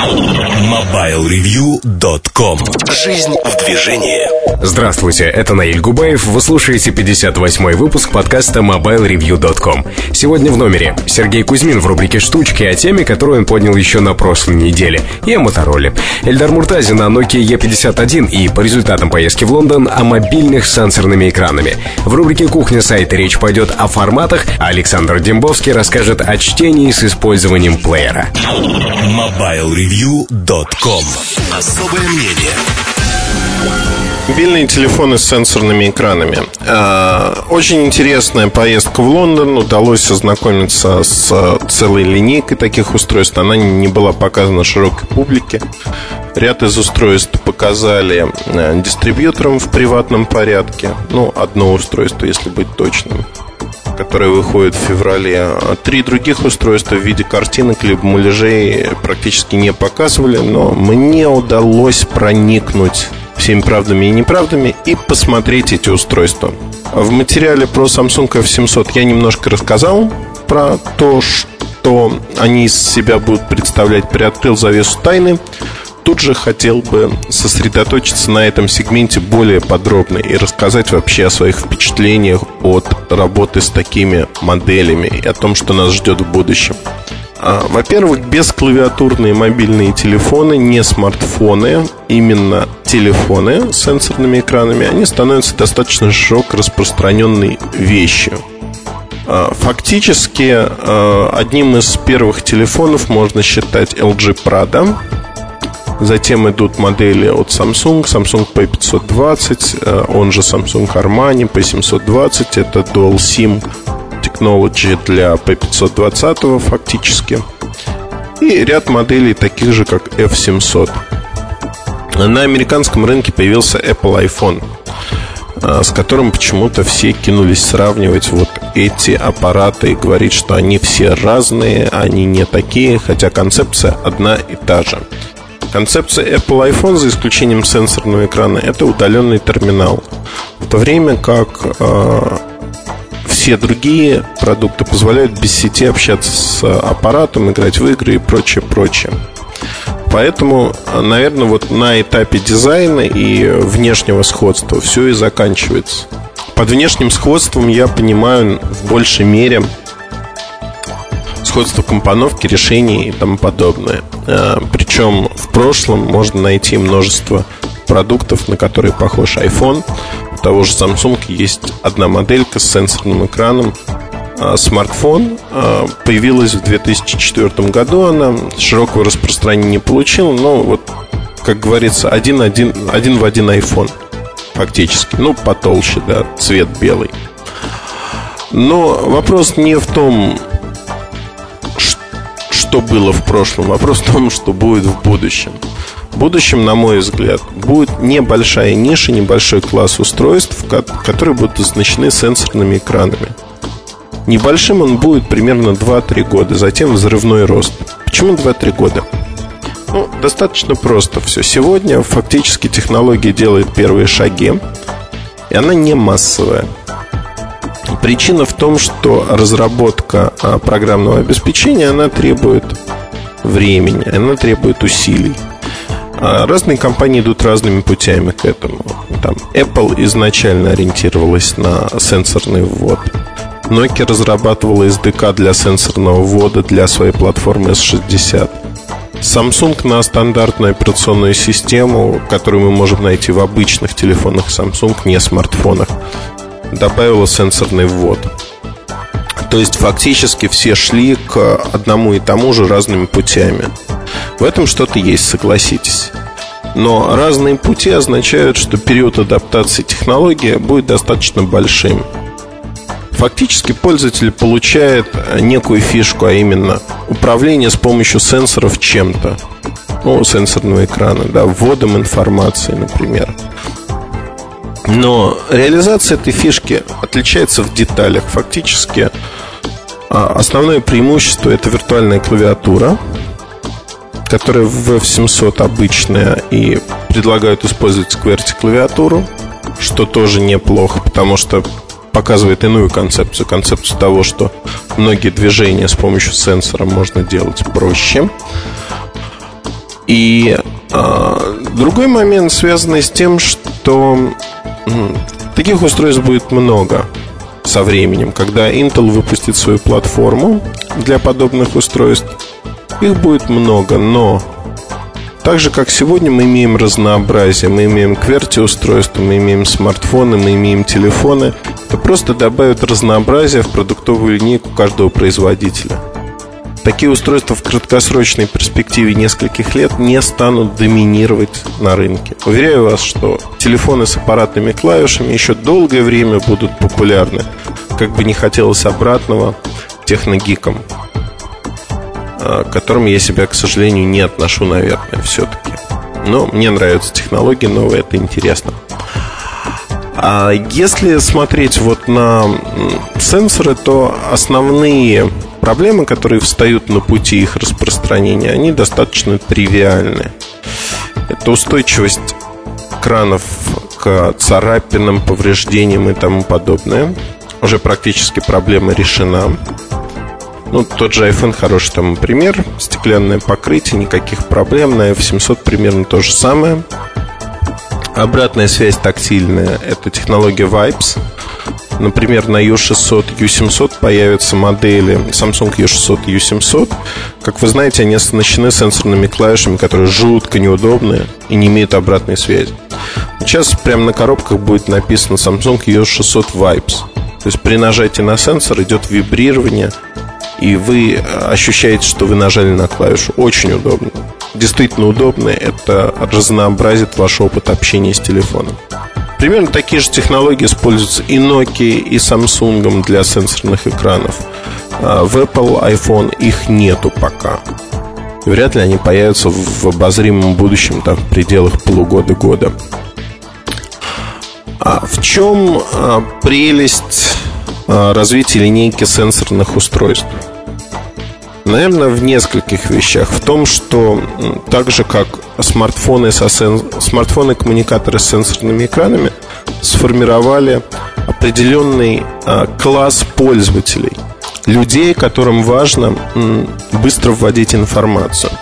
MobileReview.com Жизнь в движении Здравствуйте, это Наиль Губаев. Вы слушаете 58-й выпуск подкаста MobileReview.com. Сегодня в номере Сергей Кузьмин в рубрике «Штучки» о теме, которую он поднял еще на прошлой неделе, и о Мотороле. Эльдар Муртазин о Nokia E51 и по результатам поездки в Лондон о мобильных с сенсорными экранами. В рубрике «Кухня сайта» речь пойдет о форматах, а Александр Дембовский расскажет о чтении с использованием плеера. MobileReview.com Особое мнение Мобильные телефоны с сенсорными экранами. А, очень интересная поездка в Лондон. Удалось ознакомиться с целой линейкой таких устройств. Она не была показана широкой публике. Ряд из устройств показали э, дистрибьюторам в приватном порядке. Ну, одно устройство, если быть точным которое выходит в феврале. А три других устройства в виде картинок либо муляжей практически не показывали, но мне удалось проникнуть всеми правдами и неправдами и посмотреть эти устройства. В материале про Samsung F700 я немножко рассказал про то, что они из себя будут представлять, приоткрыл завесу тайны. Тут же хотел бы сосредоточиться на этом сегменте более подробно и рассказать вообще о своих впечатлениях от работы с такими моделями и о том, что нас ждет в будущем. А, во-первых, бесклавиатурные мобильные телефоны, не смартфоны, именно телефоны с сенсорными экранами, они становятся достаточно широко распространенной вещью. А, фактически, а, одним из первых телефонов можно считать LG Prada. Затем идут модели от Samsung, Samsung P520, он же Samsung Armani P720, это Dual SIM Technology для P520 фактически. И ряд моделей таких же, как F700. На американском рынке появился Apple iPhone, а, с которым почему-то все кинулись сравнивать вот эти аппараты и говорить, что они все разные, они не такие, хотя концепция одна и та же. Концепция Apple iPhone, за исключением сенсорного экрана, это удаленный терминал. В то время как а, все другие продукты позволяют без сети общаться с аппаратом, играть в игры и прочее, прочее. Поэтому, наверное, вот на этапе дизайна и внешнего сходства все и заканчивается. Под внешним сходством я понимаю в большей мере сходство компоновки, решений и тому подобное. А, Причем в прошлом можно найти множество продуктов, на которые похож iPhone, того же Samsung есть одна моделька с сенсорным экраном. А, смартфон а, появилась в 2004 году. Она широкого распространения не получила, но вот, как говорится, один, один, один в один iPhone фактически. Ну, потолще, да, цвет белый. Но вопрос не в том, что было в прошлом. Вопрос в том, что будет в будущем. В будущем, на мой взгляд, будет небольшая ниша, небольшой класс устройств, которые будут оснащены сенсорными экранами. Небольшим он будет примерно 2-3 года, затем взрывной рост. Почему 2-3 года? Ну, достаточно просто все. Сегодня фактически технология делает первые шаги, и она не массовая. Причина в том, что разработка а, программного обеспечения, она требует времени, она требует усилий. А разные компании идут разными путями к этому. Там Apple изначально ориентировалась на сенсорный ввод. Nokia разрабатывала SDK для сенсорного ввода для своей платформы S60. Samsung на стандартную операционную систему, которую мы можем найти в обычных телефонах Samsung, не смартфонах, добавила сенсорный ввод. То есть фактически все шли к одному и тому же разными путями. В этом что-то есть, согласитесь. Но разные пути означают, что период адаптации технологии будет достаточно большим. Фактически пользователь получает некую фишку, а именно управление с помощью сенсоров чем-то. Ну, сенсорного экрана, да, вводом информации, например. Но реализация этой фишки отличается в деталях. Фактически а, основное преимущество это виртуальная клавиатура – которые в F700 обычные и предлагают использовать QWERTY клавиатуру, что тоже неплохо, потому что показывает иную концепцию, концепцию того, что многие движения с помощью сенсора можно делать проще. И а, другой момент, связанный с тем, что таких устройств будет много со временем. Когда Intel выпустит свою платформу для подобных устройств, их будет много, но так же, как сегодня мы имеем разнообразие, мы имеем QWERTY устройства, мы имеем смартфоны, мы имеем телефоны, это просто добавит разнообразие в продуктовую линейку каждого производителя. Такие устройства в краткосрочной перспективе нескольких лет не станут доминировать на рынке. Уверяю вас, что телефоны с аппаратными клавишами еще долгое время будут популярны, как бы не хотелось обратного техногикам. Э, к которым я себя, к сожалению, не отношу, наверное, все-таки. Но мне нравятся технологии новые, это интересно. А если смотреть вот на сенсоры, то основные проблемы, которые встают на пути их распространения, они достаточно тривиальны. Это устойчивость кранов к царапинам, повреждениям и тому подобное. Уже практически проблема решена. Ну, тот же iPhone хороший тому пример. Стеклянное покрытие, никаких проблем. На F700 примерно то же самое. Обратная связь тактильная – это технология Vibes. Например, на U600, U700 появятся модели Samsung U600 и U700. Как вы знаете, они оснащены сенсорными клавишами, которые жутко неудобные и не имеют обратной связи. Сейчас прямо на коробках будет написано Samsung U600 Vibes. То есть при нажатии на сенсор идет вибрирование – и вы ощущаете, что вы нажали на клавишу. Очень удобно. Действительно удобно. Это разнообразит ваш опыт общения с телефоном. Примерно такие же технологии используются и Nokia, и Samsung для сенсорных экранов. А, в Apple iPhone их нету пока. вряд ли они появятся в обозримом будущем, там, в пределах полугода-года. А в чем а, прелесть развития линейки сенсорных устройств? Наверное, в нескольких вещах. В том, что так же, как смартфоны, со сен... смартфоны коммуникаторы с сенсорными экранами сформировали определенный а, класс пользователей. Людей, которым важно быстро вводить информацию.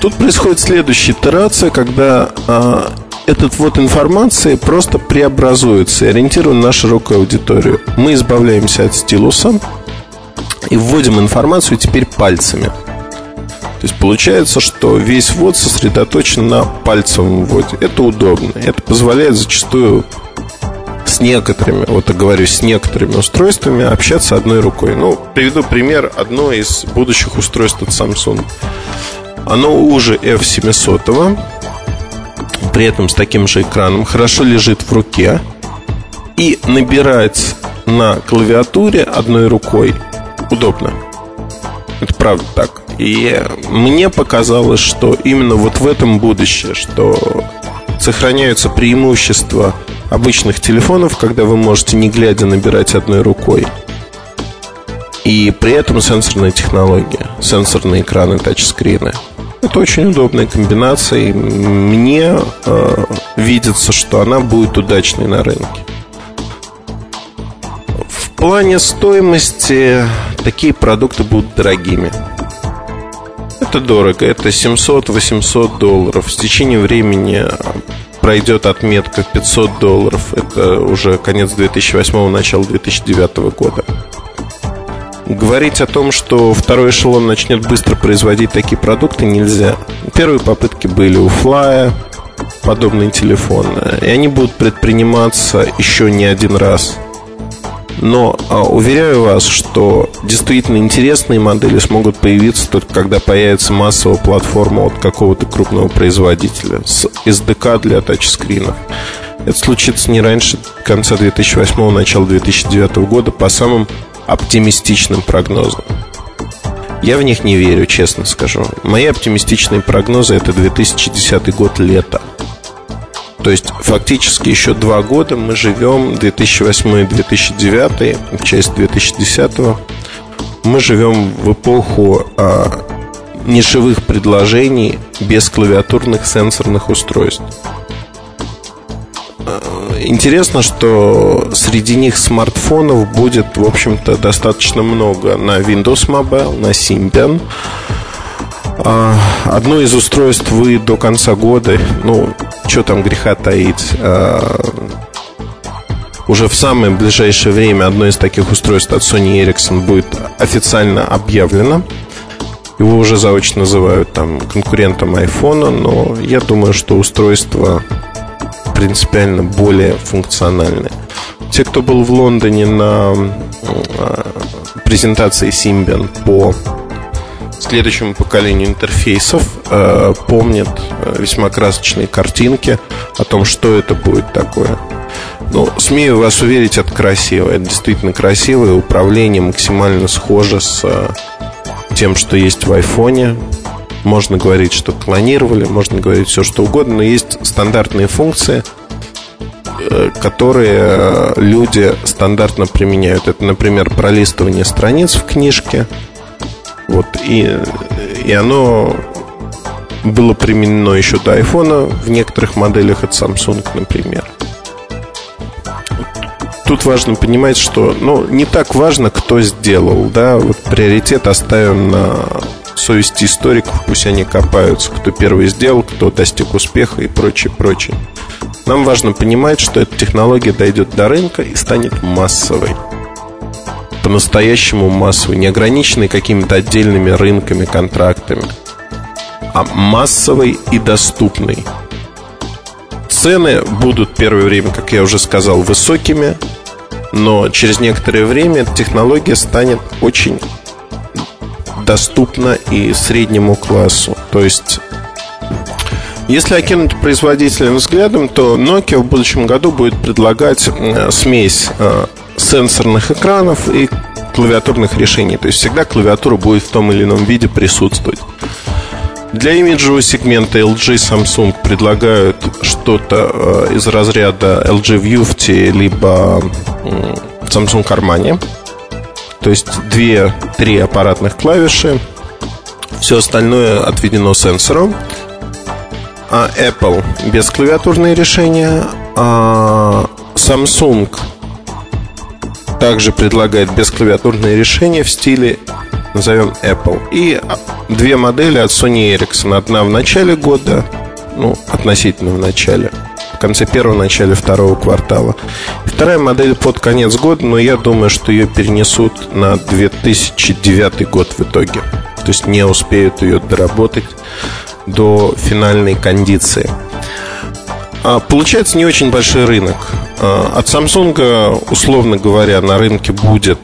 Тут происходит следующая итерация, когда а, этот вот информации просто преобразуется и ориентирован на широкую аудиторию. Мы избавляемся от стилуса, и вводим информацию теперь пальцами. То есть получается, что весь ввод сосредоточен на пальцевом вводе. Это удобно. Это позволяет зачастую с некоторыми, вот я говорю, с некоторыми устройствами общаться одной рукой. Ну, приведу пример. Одно из будущих устройств от Samsung. Оно уже F700, при этом с таким же экраном, хорошо лежит в руке и набирать на клавиатуре одной рукой удобно. Это правда так. И мне показалось, что именно вот в этом будущее, что сохраняются преимущества обычных телефонов, когда вы можете не глядя набирать одной рукой. И при этом сенсорная технология, сенсорные экраны, тачскрины. Это очень удобная комбинация, и мне э, видится, что она будет удачной на рынке плане стоимости такие продукты будут дорогими. Это дорого, это 700-800 долларов. С течением времени пройдет отметка 500 долларов. Это уже конец 2008 начало 2009 года. Говорить о том, что второй эшелон начнет быстро производить такие продукты, нельзя. Первые попытки были у Fly, подобные телефоны. И они будут предприниматься еще не один раз – но а, уверяю вас, что действительно интересные модели смогут появиться только когда появится массовая платформа от какого-то крупного производителя с SDK для тачскринов. Это случится не раньше конца 2008 начала 2009 года по самым оптимистичным прогнозам. Я в них не верю, честно скажу. Мои оптимистичные прогнозы это 2010 год лето. То есть фактически еще два года мы живем 2008 и 2009, часть 2010 мы живем в эпоху а, нишевых предложений без клавиатурных сенсорных устройств. А, интересно, что среди них смартфонов будет, в общем-то, достаточно много. На Windows Mobile, на Symbian, одно из устройств вы до конца года, ну, что там греха таить, а, уже в самое ближайшее время одно из таких устройств от Sony Ericsson будет официально объявлено. Его уже заочно называют там конкурентом iPhone, но я думаю, что устройство принципиально более функциональное. Те, кто был в Лондоне на а, презентации Symbian по следующему поколению интерфейсов э, помнят э, весьма красочные картинки о том, что это будет такое. Ну, смею вас уверить, это красиво. Это действительно красивое управление максимально схоже с э, тем, что есть в айфоне. Можно говорить, что клонировали, можно говорить все, что угодно, но есть стандартные функции, э, которые э, люди стандартно применяют. Это, например, пролистывание страниц в книжке. Вот, и, и оно было применено еще до айфона в некоторых моделях от Samsung, например тут важно понимать, что ну, не так важно, кто сделал. Да? Вот приоритет оставим на совести историков, пусть они копаются, кто первый сделал, кто достиг успеха и прочее, прочее. Нам важно понимать, что эта технология дойдет до рынка и станет массовой. По-настоящему массовой, не ограниченной какими-то отдельными рынками, контрактами, а массовой и доступной. Цены будут первое время, как я уже сказал, высокими, но через некоторое время технология станет очень доступна и среднему классу. То есть, если окинуть производителя взглядом, то Nokia в будущем году будет предлагать э, смесь э, сенсорных экранов и клавиатурных решений. То есть всегда клавиатура будет в том или ином виде присутствовать. Для имиджевого сегмента LG и Samsung предлагают что-то э, из разряда LG Vufti либо Samsung Armani. То есть две-три аппаратных клавиши. Все остальное отведено сенсором. А Apple без клавиатурные решения. А Samsung также предлагает бесклавиатурные решения в стиле назовем Apple. И две модели от Sony Ericsson. Одна в начале года, ну, относительно в начале, в конце первого, начале второго квартала. Вторая модель под конец года, но я думаю, что ее перенесут на 2009 год в итоге. То есть не успеют ее доработать до финальной кондиции. А, получается не очень большой рынок. А, от Samsung, условно говоря, на рынке будет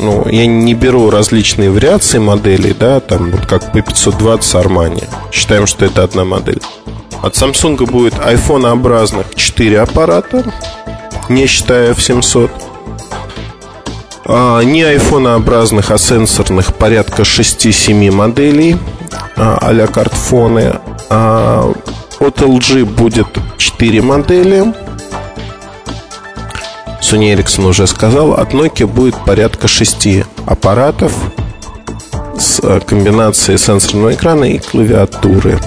ну, я не беру различные вариации моделей, да, там вот как P520 Armani. Считаем, что это одна модель. От Samsung будет iPhone-образных 4 аппарата, не считая F700. А, не iPhone-образных, а сенсорных порядка 6-7 моделей а, а-ля картфоны. А, от LG будет 4 модели Sony Ericsson уже сказал, от Nokia будет порядка шести аппаратов с э, комбинацией сенсорного экрана и клавиатуры.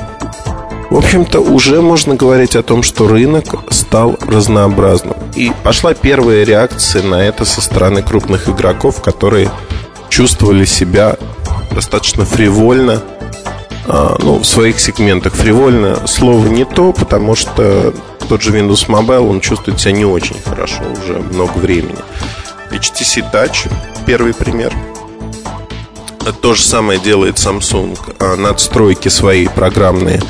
В общем-то, уже можно говорить о том, что рынок стал разнообразным. И пошла первая реакция на это со стороны крупных игроков, которые чувствовали себя достаточно фривольно ну, в своих сегментах. Фривольно слово не то, потому что тот же Windows Mobile, он чувствует себя не очень хорошо уже много времени. HTC Touch, первый пример. То же самое делает Samsung. А, надстройки свои программные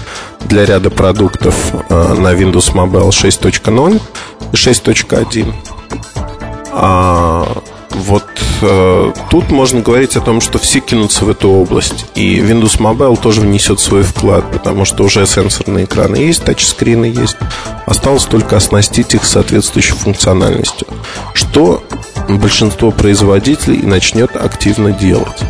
для ряда продуктов а, на Windows Mobile 6.0 и 6.1. Вот э, тут можно говорить о том, что все кинутся в эту область. И Windows Mobile тоже внесет свой вклад, потому что уже сенсорные экраны есть, тачскрины есть. Осталось только оснастить их соответствующей функциональностью, что большинство производителей начнет активно делать.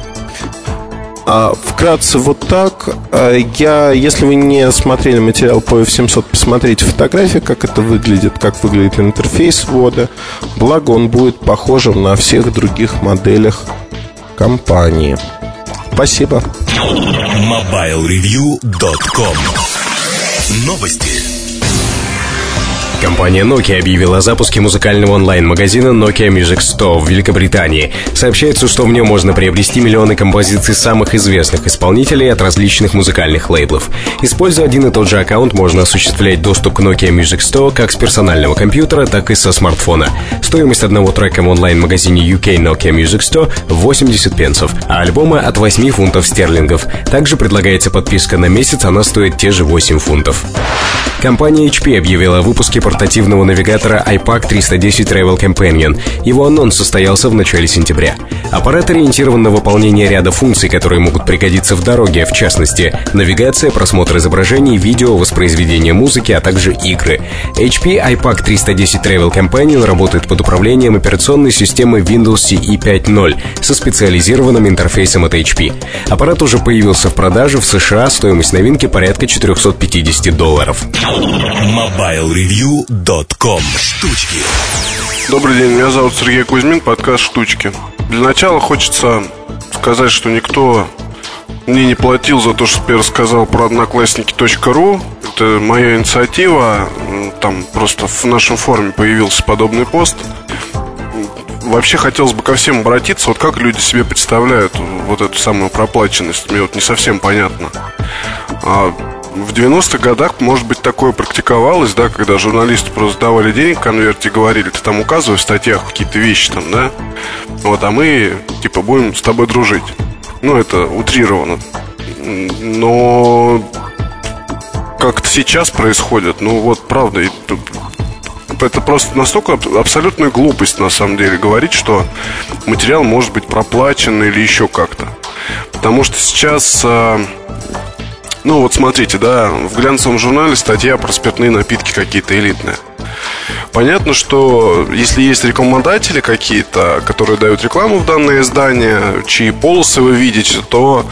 А, вкратце вот так. А, я, если вы не смотрели материал по F700, посмотрите фотографии, как это выглядит, как выглядит интерфейс ввода. Благо он будет похожим на всех других моделях компании. Спасибо. MobileReview.com Новости. Компания Nokia объявила о запуске музыкального онлайн-магазина Nokia Music Store в Великобритании. Сообщается, что в нем можно приобрести миллионы композиций самых известных исполнителей от различных музыкальных лейблов. Используя один и тот же аккаунт, можно осуществлять доступ к Nokia Music Store как с персонального компьютера, так и со смартфона. Стоимость одного трека в онлайн-магазине UK Nokia Music Store 80 пенсов, а альбома от 8 фунтов стерлингов. Также предлагается подписка на месяц, она стоит те же 8 фунтов. Компания HP объявила о выпуске портативного навигатора iPAC 310 Travel Companion. Его анонс состоялся в начале сентября. Аппарат ориентирован на выполнение ряда функций, которые могут пригодиться в дороге, в частности, навигация, просмотр изображений, видео, воспроизведение музыки, а также игры. HP iPAC 310 Travel Companion работает под управлением операционной системы Windows CE 5.0 со специализированным интерфейсом от HP. Аппарат уже появился в продаже в США, стоимость новинки порядка 450 долларов. MobileReview.com Штучки Добрый день, меня зовут Сергей Кузьмин, подкаст «Штучки». Для начала хочется сказать, что никто мне не платил за то, что я рассказал про одноклассники.ру. Это моя инициатива. Там просто в нашем форуме появился подобный пост. Вообще хотелось бы ко всем обратиться. Вот как люди себе представляют вот эту самую проплаченность? Мне вот не совсем понятно. В 90-х годах, может быть, такое практиковалось, да, когда журналисты просто давали денег в конверте и говорили, ты там указывай в статьях какие-то вещи там, да, вот, а мы, типа, будем с тобой дружить. Ну, это утрировано. Но как-то сейчас происходит, ну, вот, правда, это просто настолько абсолютная глупость, на самом деле, говорить, что материал может быть проплачен или еще как-то. Потому что сейчас а, ну вот смотрите, да, в глянцевом журнале статья про спиртные напитки какие-то элитные. Понятно, что если есть рекламодатели какие-то, которые дают рекламу в данное издание, чьи полосы вы видите, то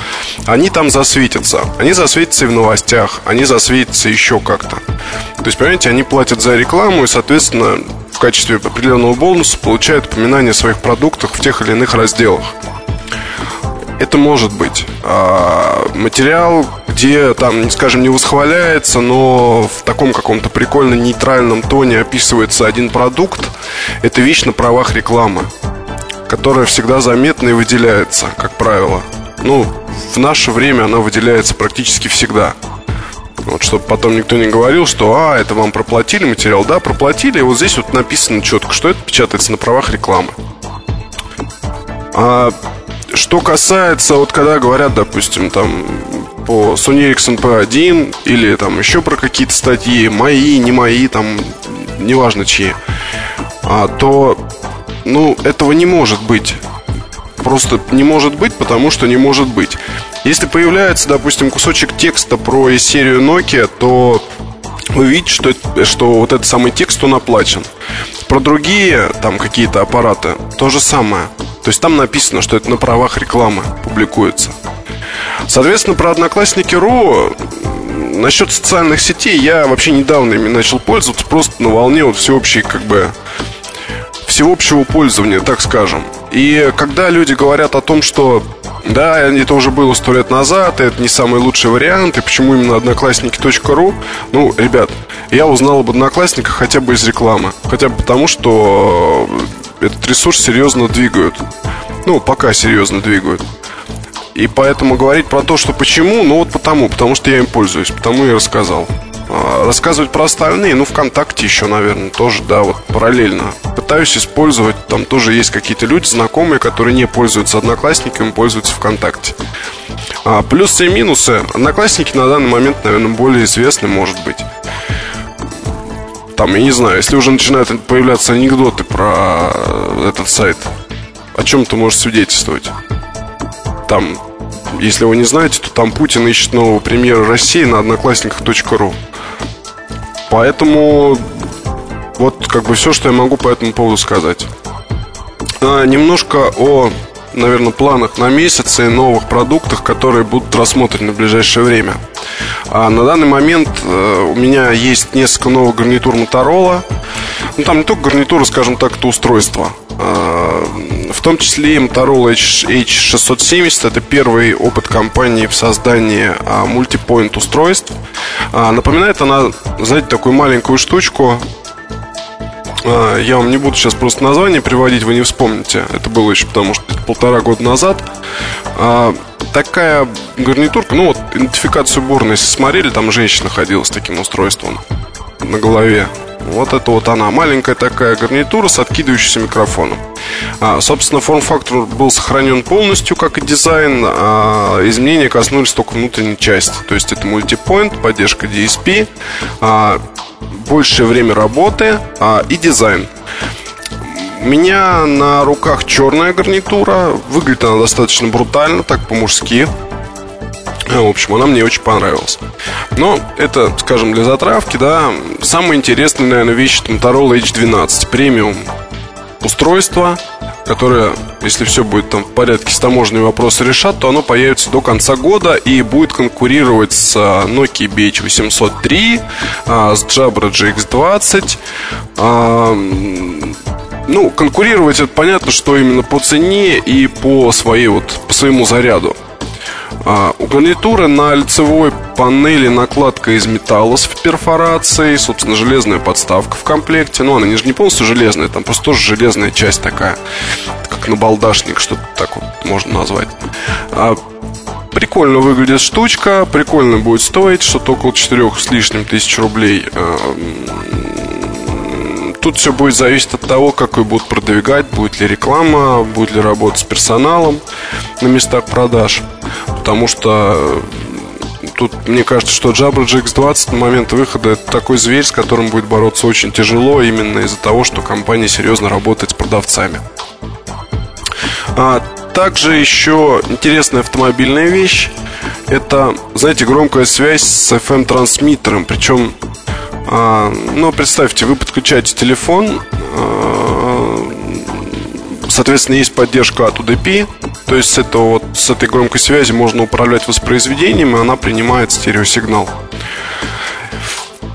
они там засветятся. Они засветятся и в новостях, они засветятся еще как-то. То есть, понимаете, они платят за рекламу и, соответственно, в качестве определенного бонуса получают упоминание о своих продуктах в тех или иных разделах. Это может быть. А, материал, где там, скажем, не восхваляется, но в таком каком-то прикольно нейтральном тоне описывается один продукт, это вещь на правах рекламы, которая всегда заметна и выделяется, как правило. Ну, в наше время она выделяется практически всегда. Вот, чтобы потом никто не говорил, что а, это вам проплатили материал. Да, проплатили, и вот здесь вот написано четко, что это печатается на правах рекламы. А что касается, вот когда говорят, допустим, там по Sony Ericsson P1 или там еще про какие-то статьи, мои, не мои, там, неважно чьи, а, то, ну, этого не может быть. Просто не может быть, потому что не может быть. Если появляется, допустим, кусочек текста про серию Nokia, то вы видите, что, что вот этот самый текст, он оплачен. Про другие там какие-то аппараты то же самое. То есть там написано, что это на правах рекламы публикуется. Соответственно, про Одноклассники.ру Насчет социальных сетей я вообще недавно ими начал пользоваться Просто на волне вот всеобщей как бы Всеобщего пользования, так скажем И когда люди говорят о том, что да, это уже было сто лет назад, это не самый лучший вариант, и почему именно одноклассники.ру? Ну, ребят, я узнал об одноклассниках хотя бы из рекламы. Хотя бы потому, что этот ресурс серьезно двигают. Ну, пока серьезно двигают. И поэтому говорить про то, что почему, ну вот потому, потому что я им пользуюсь, потому и рассказал. А, рассказывать про остальные, ну, ВКонтакте еще, наверное, тоже, да, вот параллельно. Пытаюсь использовать, там тоже есть какие-то люди, знакомые, которые не пользуются Одноклассниками, пользуются ВКонтакте. А, плюсы и минусы. Одноклассники на данный момент, наверное, более известны, может быть там, я не знаю, если уже начинают появляться анекдоты про этот сайт, о чем это может свидетельствовать? Там, если вы не знаете, то там Путин ищет нового премьера России на одноклассниках.ру. Поэтому вот как бы все, что я могу по этому поводу сказать. А, немножко о, наверное, планах на месяц и новых продуктах, которые будут рассмотрены в ближайшее время. А на данный момент э, у меня есть несколько новых гарнитур Motorola. Ну, там не только гарнитура, скажем так, это устройство. А, в том числе и Motorola H670 Это первый опыт компании в создании мультипоинт устройств а, Напоминает она, знаете, такую маленькую штучку А, я вам не буду сейчас просто название приводить, вы не вспомните. Это было еще потому, что полтора года назад. А, такая гарнитурка, ну вот идентификацию борной, если смотрели, там женщина ходила с таким устройством на голове. Вот это вот она, маленькая такая гарнитура с откидывающимся микрофоном. А, собственно, форм-фактор был сохранен полностью, как и дизайн. А изменения коснулись только внутренней части. То есть это мультипоинт, поддержка DSP, а, большее время работы а, и дизайн. У меня на руках черная гарнитура. Выглядит она достаточно брутально, так по-мужски. Э, в общем, она мне очень понравилась. Но это, скажем, для затравки, да, самая интересная, наверное, вещь это Motorola H12 премиум устройство, которое, если все будет там в порядке с таможенными вопросы решат, то оно появится до конца года и будет конкурировать с а, Nokia BH803, а, с Jabra GX20. А, ну, конкурировать это понятно, что именно по цене и по своей вот по своему заряду. А, у на лицевой панели накладка из металла с перфорацией, собственно, железная подставка в комплекте. Ну, она не, не полностью железная, там просто тоже железная часть такая, как набалдашник, что-то так вот можно назвать. А, прикольно выглядит штучка, прикольно будет стоить, что-то около 4 с лишним тысяч рублей. Тут все будет зависеть от того, как ее будут продвигать, будет ли реклама, будет ли работа с персоналом на местах продаж. Потому что э, тут мне кажется, что Jabra GX20 на момент выхода это такой зверь, с которым будет бороться очень тяжело, именно из-за того, что компания серьезно работает с продавцами. А также еще интересная автомобильная вещь. Это, знаете, громкая связь с FM-трансмиттером. Причем а, ну, представьте, вы подключаете телефон, а, соответственно, есть поддержка от UDP, то есть с, этого, вот, с этой громкой связи можно управлять воспроизведением, и она принимает стереосигнал.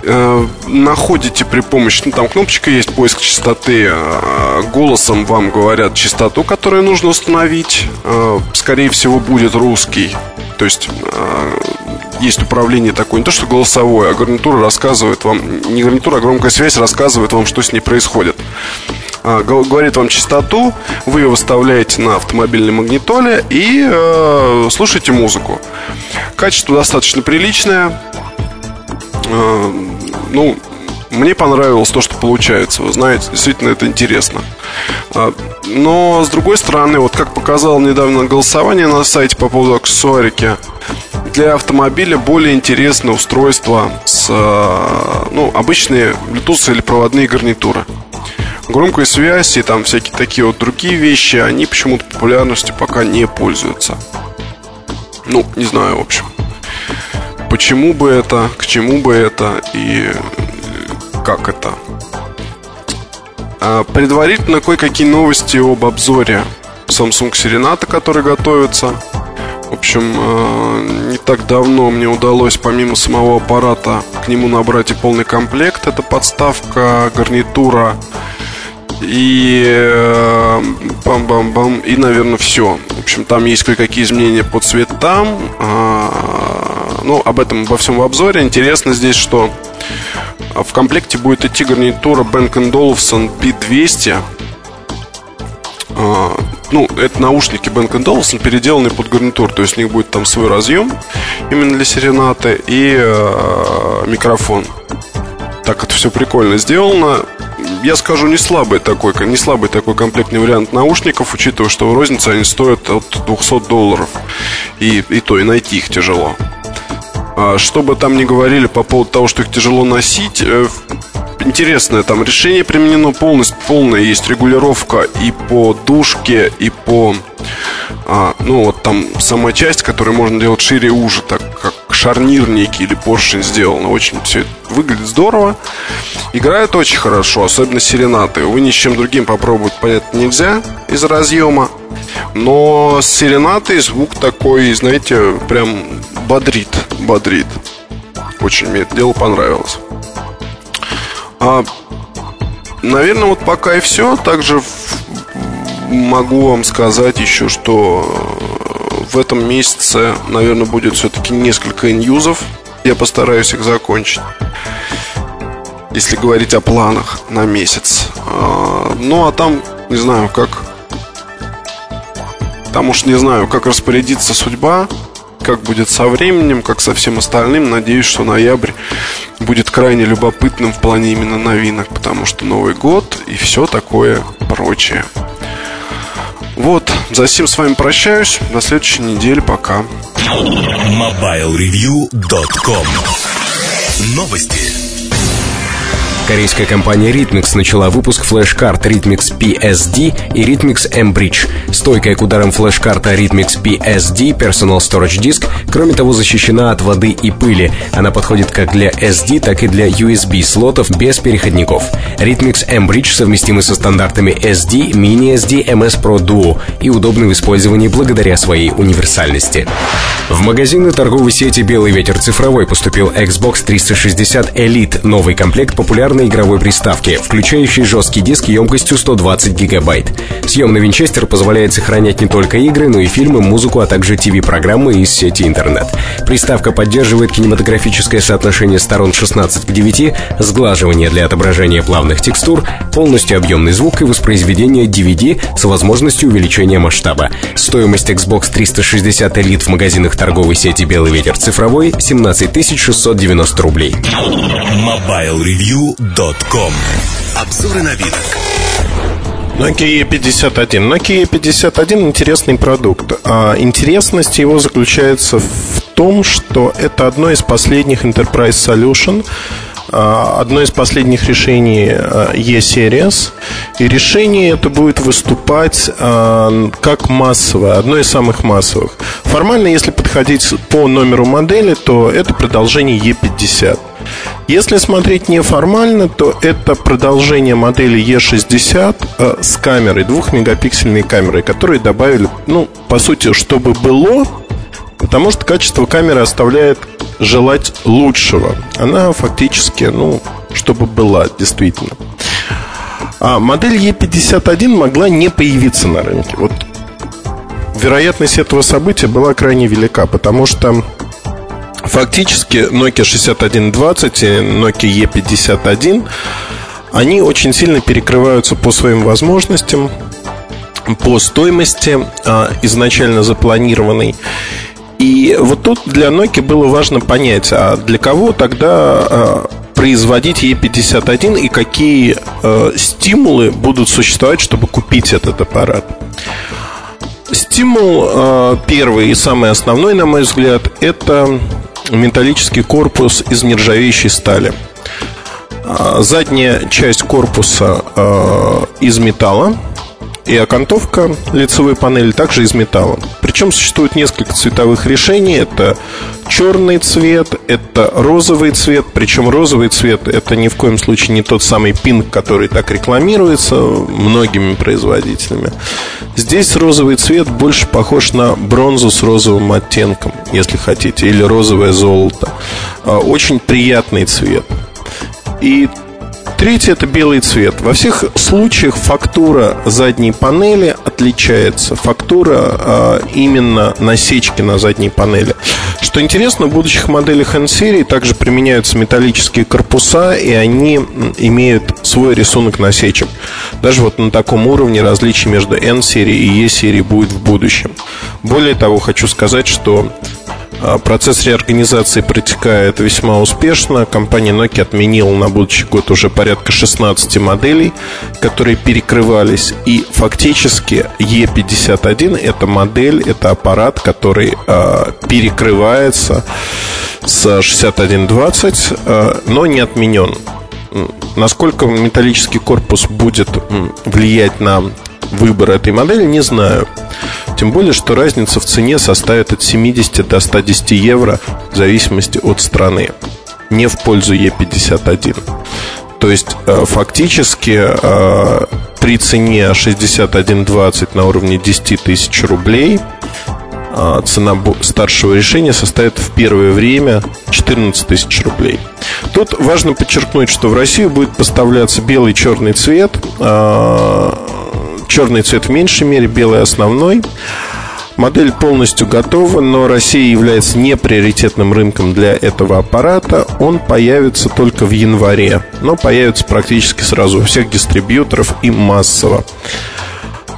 Э, находите при помощи, ну там кнопочка есть поиск частоты, э, голосом вам говорят частоту, которую нужно установить, э, скорее всего будет русский, то есть есть управление такое, не то что голосовое, а гарнитура рассказывает вам, не гарнитура, а громкая связь рассказывает вам, что с ней происходит. А, говорит вам частоту, вы ее выставляете на автомобильной магнитоле и э, слушаете музыку. Качество достаточно приличное. Э, ну, мне понравилось то, что получается. Вы знаете, действительно это интересно. А, но, с другой стороны, вот как показал недавно голосование на сайте по поводу аксессуарики, для автомобиля более интересное устройство с э, ну, обычные Bluetooth или проводные гарнитуры. Громкая связь и там всякие такие вот другие вещи, они почему-то популярностью пока не пользуются. Ну, не знаю, в общем. Почему бы это, к чему бы это и как это. А предварительно кое-какие новости об обзоре Samsung Serenata, который готовится. Общем, э, не так давно мне удалось помимо самого аппарата к нему набрать и полный комплект. Это подставка, гарнитура и э, бам-бам-бам и, наверное, все. В общем, там есть кое-какие изменения по цветам. А, ну, об этом во всем в обзоре. Интересно здесь, что в комплекте будет идти гарнитура Bang Olufsen B200 ну, это наушники Bang Olufsen, переделанные под гарнитур. То есть у них будет там свой разъем именно для серенаты и э, микрофон. Так это все прикольно сделано. Я скажу, не слабый такой, не слабый такой комплектный вариант наушников, учитывая, что в рознице они стоят от 200 долларов. И, и то, и найти их тяжело. А, что бы там ни говорили по поводу того, что их тяжело носить, э, интересное там решение применено полностью, полная есть регулировка и по душке, и по а, ну вот там сама часть, которую можно делать шире и уже, так как шарнир некий или поршень сделано. Очень все это выглядит здорово. Играет очень хорошо, особенно серенаты. Вы ни с чем другим попробовать, понятно, нельзя из разъема. Но с серенатой звук такой, знаете, прям бодрит, бодрит. Очень мне это дело понравилось. А, наверное, вот пока и все. Также могу вам сказать еще, что в этом месяце, наверное, будет все-таки несколько иньюзов. Я постараюсь их закончить. если говорить о планах на месяц. А, ну, а там, не знаю, как... Там уж не знаю, как распорядится судьба, как будет со временем, как со всем остальным. Надеюсь, что ноябрь будет крайне любопытным в плане именно новинок, потому что Новый год и все такое прочее. Вот, за всем с вами прощаюсь. До следующей недели. Пока. MobileReview.com Новости. Корейская компания Rhythmix начала выпуск флеш-карт Rhythmix PSD и Rhythmix M-Bridge. Стойкая к ударам флеш-карта Rhythmix PSD Personal Storage Disk, кроме того, защищена от воды и пыли. Она подходит как для SD, так и для USB слотов без переходников. Rhythmix M-Bridge совместимы со стандартами SD, Mini SD, MS Pro Duo и удобны в использовании благодаря своей универсальности. В магазины торговой сети «Белый ветер цифровой» поступил Xbox 360 Elite, новый комплект популярный полноценной игровой приставки, включающей жесткий диск емкостью 120 гигабайт. Съемный винчестер позволяет сохранять не только игры, но и фильмы, музыку, а также TV-программы из сети интернет. Приставка поддерживает кинематографическое соотношение сторон 16 к 9, сглаживание для отображения плавных текстур, полностью объемный звук и воспроизведение DVD с возможностью увеличения масштаба. Стоимость Xbox 360 Elite в магазинах торговой сети «Белый ветер цифровой» 17 690 рублей. Mobile Review Nokia.com Обзоры новинок Nokia E51. Nokia E51 интересный продукт. А интересность его заключается в том, что это одно из последних Enterprise Solution, одно из последних решений а, E-Series. И решение это будет выступать а, как массовое, одно из самых массовых. Формально, если подходить по номеру модели, то это продолжение E50. Если смотреть неформально, то это продолжение модели E60 э, с камерой, двухмегапиксельной камерой, которые добавили, ну, по сути, чтобы было, потому что качество камеры оставляет желать лучшего. Она фактически, ну, чтобы была, действительно. А модель E51 могла не появиться на рынке. Вот вероятность этого события была крайне велика, потому что Фактически Nokia 6120 и Nokia E51 они очень сильно перекрываются по своим возможностям, по стоимости а, изначально запланированной. И вот тут для Nokia было важно понять, а для кого тогда а, производить E51 и какие а, стимулы будут существовать, чтобы купить этот аппарат. Стимул первый и самый основной, на мой взгляд, это металлический корпус из нержавеющей стали. Задняя часть корпуса а, из металла и окантовка лицевой панели также из металла. Причем существует несколько цветовых решений. Это черный цвет, это розовый цвет. Причем розовый цвет это ни в коем случае не тот самый пинг, который так рекламируется многими производителями. Здесь розовый цвет больше похож на бронзу с розовым оттенком, если хотите, или розовое золото. А, очень приятный цвет. И Третий это белый цвет. Во всех случаях фактура задней панели отличается. Фактура э, именно насечки на задней панели. Что интересно, в будущих моделях N-серии также применяются металлические корпуса, и они имеют свой рисунок насечек. Даже вот на таком уровне различий между N-серией и E-серией будет в будущем. Более того, хочу сказать, что процесс реорганизации протекает весьма успешно. Компания Nokia отменила на будущий год уже порядка 16 моделей, которые перекрывались. И фактически E51 это модель, это аппарат, который э, перекрывается с 6120, э, но не отменен. Насколько металлический корпус будет влиять на выбор этой модели, не знаю. Тем более, что разница в цене составит от 70 до 110 евро в зависимости от страны. Не в пользу E51. То есть, э, фактически, э, при цене 6120 на уровне 10 тысяч рублей э, цена старшего решения составит в первое время 14 тысяч рублей. Тут важно подчеркнуть, что в Россию будет поставляться белый черный цвет черный цвет в меньшей мере, белый основной. Модель полностью готова, но Россия является неприоритетным рынком для этого аппарата. Он появится только в январе, но появится практически сразу у всех дистрибьюторов и массово.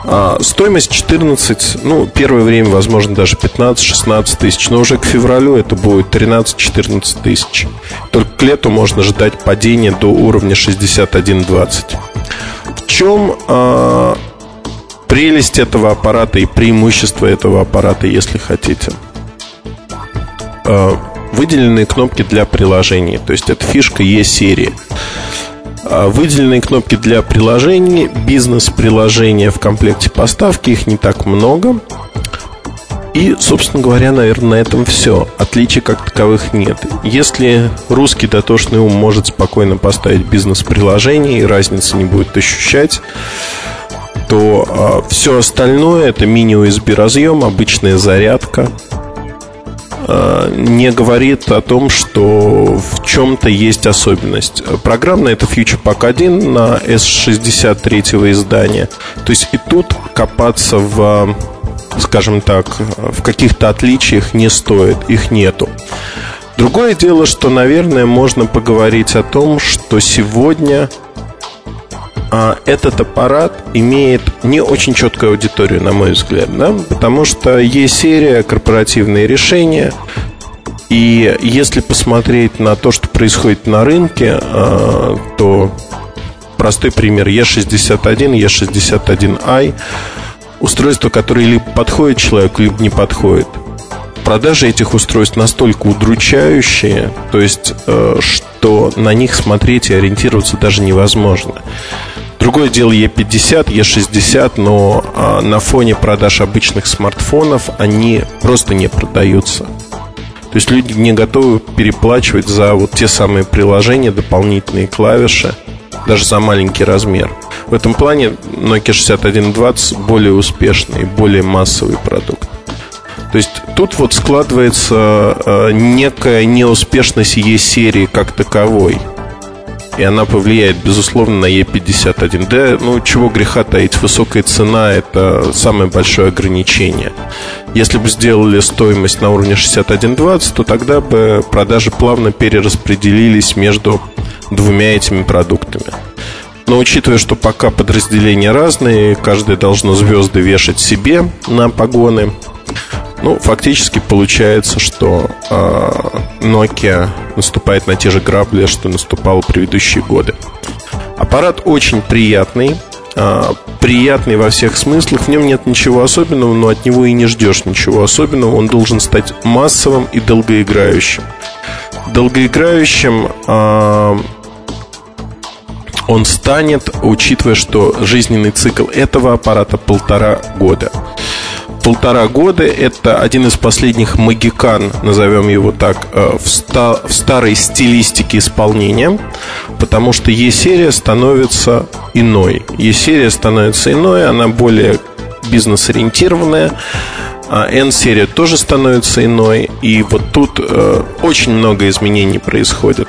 А, стоимость 14, ну, первое время, возможно, даже 15-16 тысяч, но уже к февралю это будет 13-14 тысяч. Только к лету можно ждать падения до уровня 61-20. В чем а, прелесть этого аппарата и преимущество этого аппарата, если хотите? А, выделенные кнопки для приложений, то есть это фишка E-серии. А, выделенные кнопки для приложений, бизнес-приложения в комплекте поставки, их не так много. И, собственно говоря, наверное, на этом все. Отличий как таковых нет. Если русский дотошный ум может спокойно поставить бизнес-приложение и разницы не будет ощущать, то а, все остальное это мини-USB разъем, обычная зарядка, Э, не говорит о том, что в чем-то есть особенность. Программно это Future Pack 1 на S63 издания. То есть и тут копаться в, скажем так, в каких-то отличиях не стоит, их нету. Другое дело, что, наверное, можно поговорить о том, что сегодня а этот аппарат имеет не очень четкую аудиторию, на мой взгляд, да? потому что есть серия корпоративные решения, и если посмотреть на то, что происходит на рынке, а, то простой пример E61, E61i устройство, которое либо подходит человеку, либо не подходит. Продажи этих устройств настолько удручающие, то есть, э, что на них смотреть и ориентироваться даже невозможно. Другое дело E50, E60, но а, на фоне продаж обычных смартфонов они просто не продаются. То есть люди не готовы переплачивать за вот те самые приложения, дополнительные клавиши, даже за маленький размер. В этом плане Nokia 6120 более успешный, более массовый продукт. То есть тут вот складывается э, некая неуспешность E-серии как таковой – и она повлияет, безусловно, на E51. Да, ну, чего греха таить, высокая цена – это самое большое ограничение. Если бы сделали стоимость на уровне 61.20, то тогда бы продажи плавно перераспределились между двумя этими продуктами. Но учитывая, что пока подразделения разные, каждое должно звезды вешать себе на погоны, ну, фактически получается, что э, Nokia наступает на те же грабли, что наступал в предыдущие годы. Аппарат очень приятный, э, приятный во всех смыслах. В нем нет ничего особенного, но от него и не ждешь ничего особенного. Он должен стать массовым и долгоиграющим. Долгоиграющим э, он станет, учитывая, что жизненный цикл этого аппарата полтора года полтора года. Это один из последних магикан, назовем его так, э, в, ста в старой стилистике исполнения, потому что E-серия становится иной. E-серия становится иной, она более бизнес-ориентированная. А N-серия тоже становится иной. И вот тут э, очень много изменений происходит.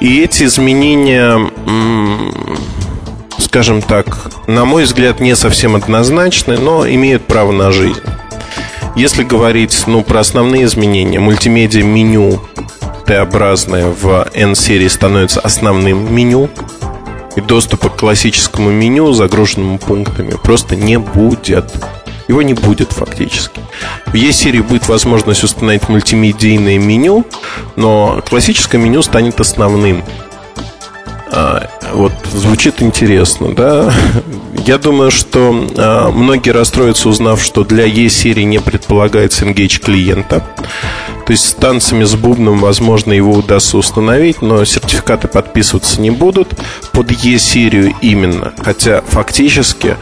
И эти изменения скажем так, на мой взгляд, не совсем однозначны, но имеют право на жизнь. Если говорить ну, про основные изменения, мультимедиа меню Т-образное в N-серии становится основным меню, и доступа к классическому меню, загруженному пунктами, просто не будет. Его не будет фактически. В E-серии будет возможность установить мультимедийное меню, но классическое меню станет основным. А, вот звучит интересно, да? Я думаю, что а, многие расстроятся, узнав, что для E-серии не предполагается engage клиента. То есть с танцами с бубном, возможно, его удастся установить, но сертификаты подписываться не будут под E-серию именно. Хотя фактически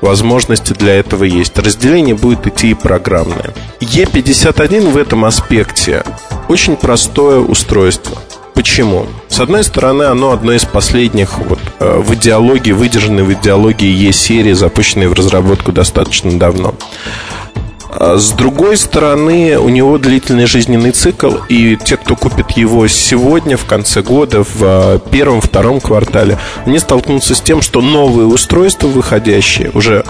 возможности для этого есть. Разделение будет идти и программное. E51 в этом аспекте очень простое устройство. Почему? С одной стороны, оно одно из последних вот, э, в идеологии, выдержанной в идеологии Е-серии, запущенной в разработку достаточно давно. А с другой стороны, у него длительный жизненный цикл, и те, кто купит его сегодня, в конце года, в э, первом-втором квартале, они столкнутся с тем, что новые устройства, выходящие, уже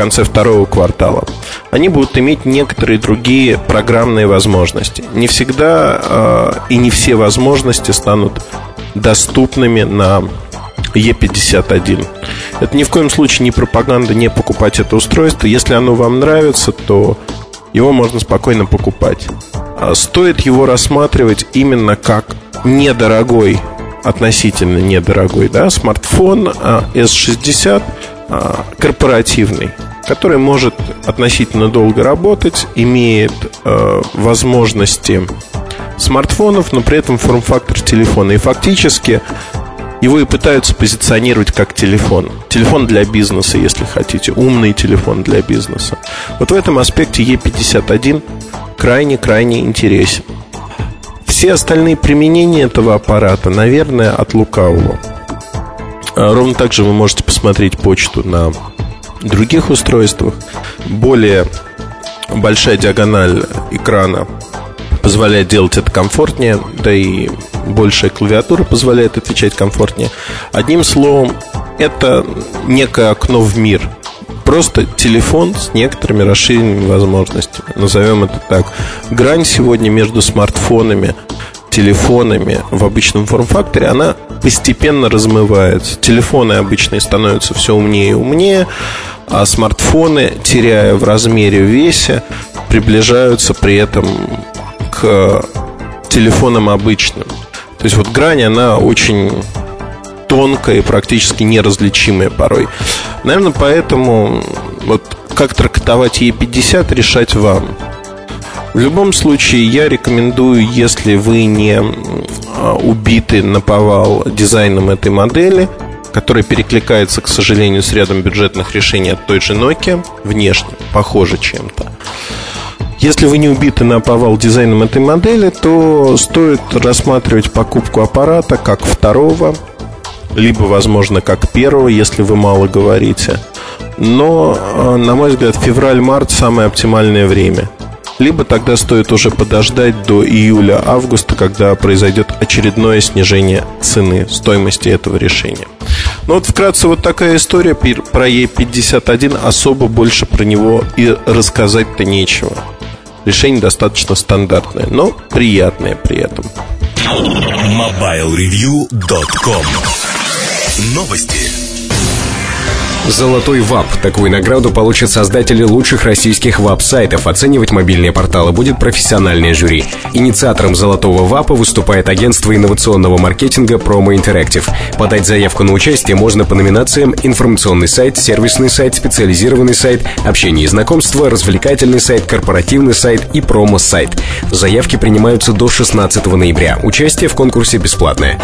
конце второго квартала, они будут иметь некоторые другие программные возможности. Не всегда э, и не все возможности станут доступными на E51. Это ни в коем случае не пропаганда не покупать это устройство. Если оно вам нравится, то его можно спокойно покупать. А стоит его рассматривать именно как недорогой, относительно недорогой, да, смартфон S60 а, корпоративный, который может относительно долго работать, имеет э, возможности смартфонов, но при этом форм-фактор телефона. И фактически его и пытаются позиционировать как телефон. Телефон для бизнеса, если хотите. Умный телефон для бизнеса. Вот в этом аспекте E51 крайне-крайне интересен. Все остальные применения этого аппарата, наверное, от лукавого. А ровно так же вы можете посмотреть почту на других устройствах. Более большая диагональ экрана позволяет делать это комфортнее, да и большая клавиатура позволяет отвечать комфортнее. Одним словом, это некое окно в мир. Просто телефон с некоторыми расширенными возможностями. Назовем это так. Грань сегодня между смартфонами, телефонами в обычном форм-факторе, она постепенно размывается. Телефоны обычные становятся все умнее и умнее, а смартфоны, теряя в размере, в весе, приближаются при этом к телефонам обычным. То есть вот грань, она очень тонкая и практически неразличимая порой. Наверное, поэтому вот как трактовать E50 решать вам. В любом случае, я рекомендую, если вы не а, убиты на повал дизайном этой модели, который перекликается, к сожалению, с рядом бюджетных решений от той же Nokia, внешне похоже чем-то, если вы не убиты на повал дизайном этой модели, то стоит рассматривать покупку аппарата как второго, либо, возможно, как первого, если вы мало говорите. Но, э, на мой взгляд, февраль-март самое оптимальное время. Либо тогда стоит уже подождать до июля-августа, когда произойдет очередное снижение цены, стоимости этого решения. Ну вот вкратце вот такая история про E51. Особо больше про него и рассказать-то нечего. Решение достаточно стандартное, но приятное при этом. MobileReview.com Новости. Золотой ВАП. Такую награду получат создатели лучших российских ВАП-сайтов. Оценивать мобильные порталы будет профессиональное жюри. Инициатором Золотого ВАПа выступает агентство инновационного маркетинга Promo Interactive. Подать заявку на участие можно по номинациям «Информационный сайт», «Сервисный сайт», «Специализированный сайт», «Общение и знакомство», «Развлекательный сайт», «Корпоративный сайт» и «Промо-сайт». Заявки принимаются до 16 ноября. Участие в конкурсе бесплатное.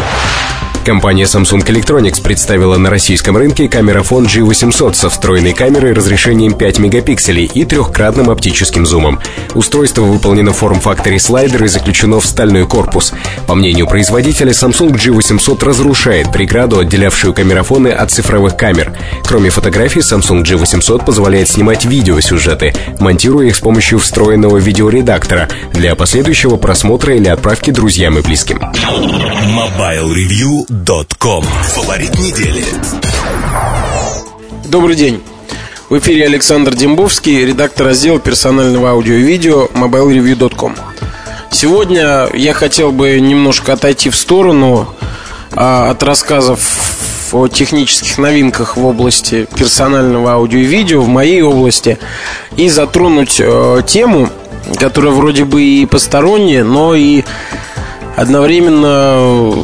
Компания Samsung Electronics представила на российском рынке камерафон G800 со встроенной камерой разрешением 5 мегапикселей и трехкратным оптическим зумом. Устройство выполнено в форм-факторе слайдер и заключено в стальной корпус. По мнению производителя, Samsung G800 разрушает преграду, отделявшую камерафоны от цифровых камер. Кроме фотографий, Samsung G800 позволяет снимать видеосюжеты, монтируя их с помощью встроенного видеоредактора для последующего просмотра или отправки друзьям и близким. Mobile Review Ком. Фаворит недели. Добрый день. В эфире Александр Дембовский, редактор раздела персонального аудио и видео mobilereview.com. Сегодня я хотел бы немножко отойти в сторону а, от рассказов о технических новинках в области персонального аудио и видео, в моей области, и затронуть э, тему, которая вроде бы и посторонняя, но и одновременно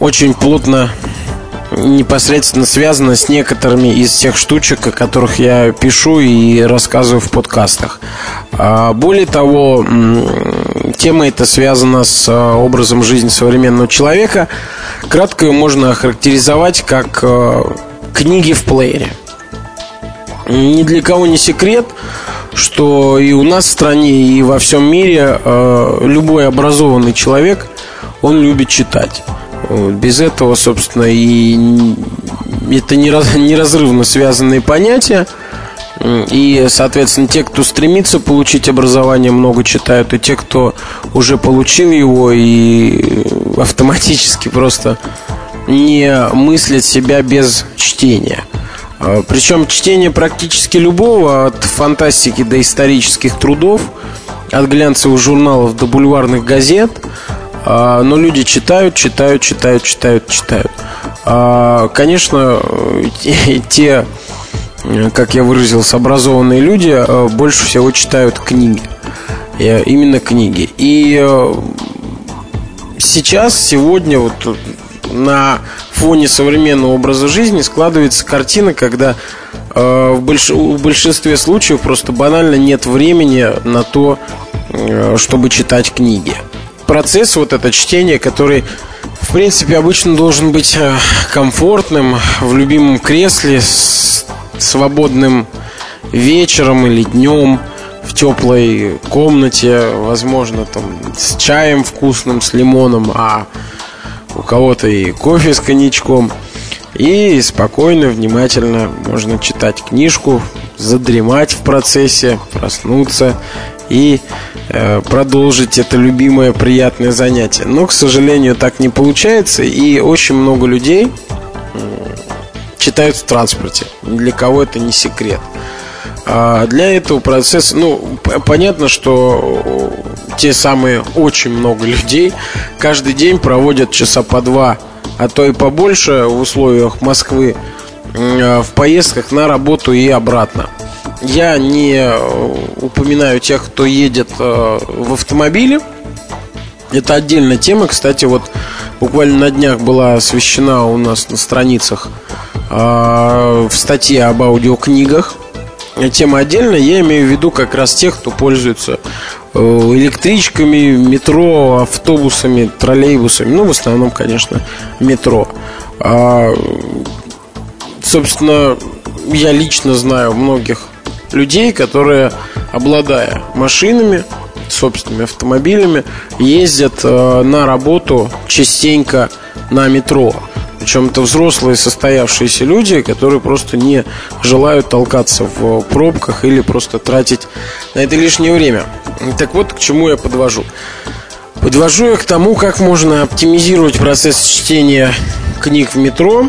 очень плотно непосредственно связано с некоторыми из тех штучек, о которых я пишу и рассказываю в подкастах. А, более того, тема эта связана с а, образом жизни современного человека. Кратко ее можно охарактеризовать как а, книги в плеере. Ни для кого не секрет, что и у нас в стране, и во всем мире любой образованный человек, он любит читать. Без этого, собственно, и это неразрывно связанные понятия. И, соответственно, те, кто стремится получить образование, много читают, и те, кто уже получил его и автоматически просто не мыслят себя без чтения. А, Причем чтение практически любого, от фантастики до исторических трудов, от глянцевых журналов до бульварных газет, но люди читают, читают, читают, читают, читают. А, Конечно, те- те, э, как я выразился, образованные люди э, больше всего читают книги. Э, Именно книги. И э, сейчас, сегодня, вот э, на фоне современного образа жизни складывается картина, когда э, в, больш- в большинстве случаев просто банально нет времени на то, э, чтобы читать книги. Процесс вот это чтение, который в принципе обычно должен быть э, комфортным, в любимом кресле, с свободным вечером или днем в теплой комнате, возможно, там с чаем вкусным, с лимоном, а у кого-то и кофе с коньячком. И спокойно, внимательно можно читать книжку, задремать в процессе, проснуться и э, продолжить это любимое приятное занятие. Но, к сожалению, так не получается, и очень много людей читают в транспорте. Для кого это не секрет. А для этого процесса, ну, понятно, что те самые очень много людей каждый день проводят часа по два, а то и побольше в условиях Москвы м, в поездках на работу и обратно. Я не э, упоминаю тех, кто едет э, в автомобиле. Это отдельная тема. Кстати, вот буквально на днях была освещена у нас на страницах э, в статье об аудиокнигах. Тема отдельная. Я имею в виду как раз тех, кто пользуется электричками, метро, автобусами, троллейбусами. Ну, в основном, конечно, метро. А, собственно, я лично знаю многих людей, которые, обладая машинами, собственными автомобилями, ездят э, на работу частенько на метро. Причем это взрослые состоявшиеся люди, которые просто не желают толкаться в пробках или просто тратить на это лишнее время. Так вот, к чему я подвожу. Подвожу я к тому, как можно оптимизировать процесс чтения книг в метро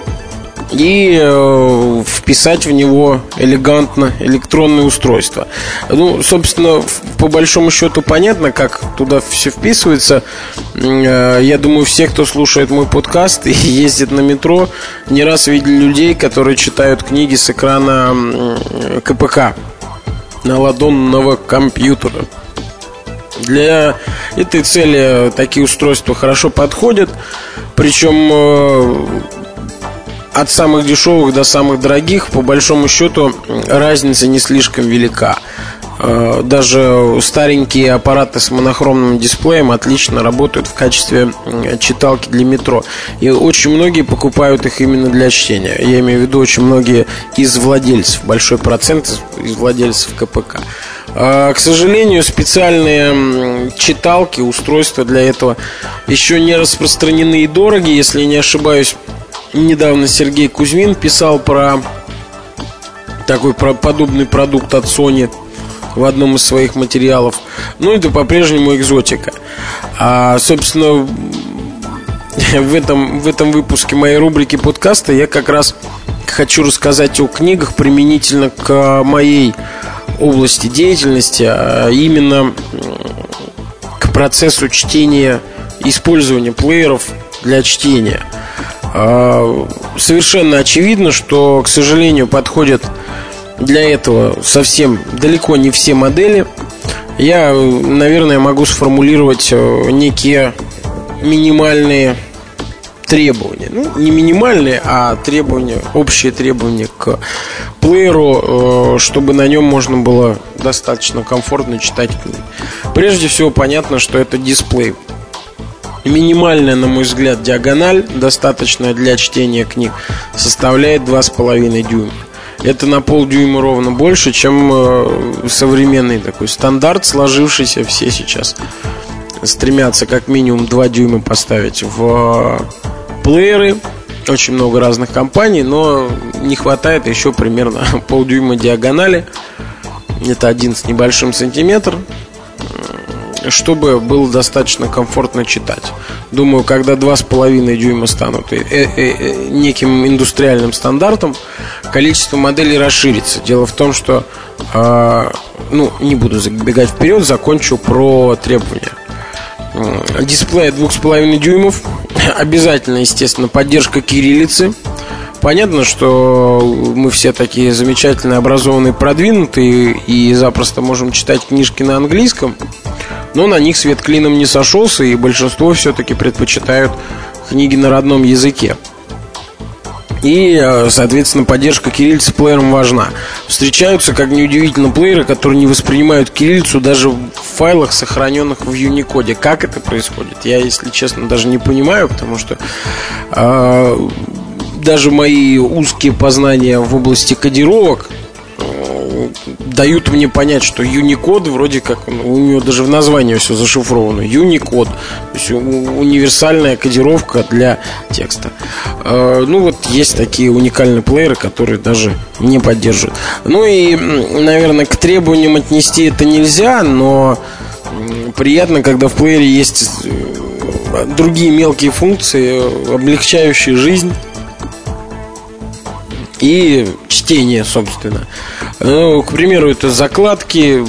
и э, вписать в него элегантно электронное устройство. Ну, собственно, по большому счету понятно, как туда все вписывается. Э, Я думаю, все, кто слушает мой подкаст и ездит на метро, не раз видели людей, которые читают книги с экрана м, КПК наладонного компьютера. Для этой цели такие устройства хорошо подходят. Причем э, от самых дешевых до самых дорогих, по большому счету, разница не слишком велика. Э, Даже старенькие аппараты с монохромным дисплеем отлично работают в качестве м, читалки для метро. И очень многие покупают их именно для чтения. Я имею в виду очень многие из владельцев, большой процент из- владельцев КПК. А, К сожалению, специальные читалки, устройства для этого еще не распространены и дороги. Если не ошибаюсь, недавно Сергей Кузьмин писал про такой про подобный продукт от Sony в одном из своих материалов. Ну, это по-прежнему экзотика. А, собственно, в этом, в этом выпуске моей рубрики подкаста я как раз хочу рассказать о книгах применительно к моей области деятельности, а именно к процессу чтения использования плееров для чтения. А, Совершенно очевидно, что, к сожалению, подходят для этого совсем далеко не все модели. Я, наверное, могу сформулировать э, некие минимальные требования. Ну, не минимальные, а требования, общие требования к плееру, э, чтобы на нем можно было достаточно комфортно читать книги. Прежде всего, понятно, что это дисплей. Минимальная, на мой взгляд, диагональ, достаточная для чтения книг, составляет 2,5 дюйма. Это на полдюйма ровно больше, чем э, современный такой стандарт, сложившийся все сейчас стремятся как минимум 2 дюйма поставить в э, плееры. Очень много разных компаний, но не хватает еще примерно полдюйма диагонали. Это один с небольшим сантиметр. Чтобы было достаточно комфортно читать. Думаю, когда 2,5 дюйма станут э, э, э, неким индустриальным стандартом, количество моделей расширится. Дело в том, что, э, ну, не буду забегать вперед, закончу про требования. Дисплей 2,5 дюймов, обязательно, естественно, поддержка кириллицы – Понятно, что мы все такие замечательные, образованные, продвинутые и запросто можем читать книжки на английском, но на них свет клином не сошелся, и большинство все-таки предпочитают книги на родном языке. И, э, соответственно, поддержка кириллицы плеером важна. Встречаются, как неудивительно, плееры, которые не воспринимают кириллицу даже в файлах, сохраненных в Unicode. Как это происходит? Я, если честно, даже не понимаю, потому что э, даже мои узкие познания в области кодировок дают мне понять, что Unicode вроде как у него даже в названии все зашифровано. Unicode, то есть универсальная кодировка для текста. Э, ну вот есть такие уникальные плееры, которые даже не поддерживают. Ну и, наверное, к требованиям отнести это нельзя, но приятно, когда в плеере есть э, другие мелкие функции, облегчающие жизнь и чтение, собственно. Ну, к примеру, это закладки,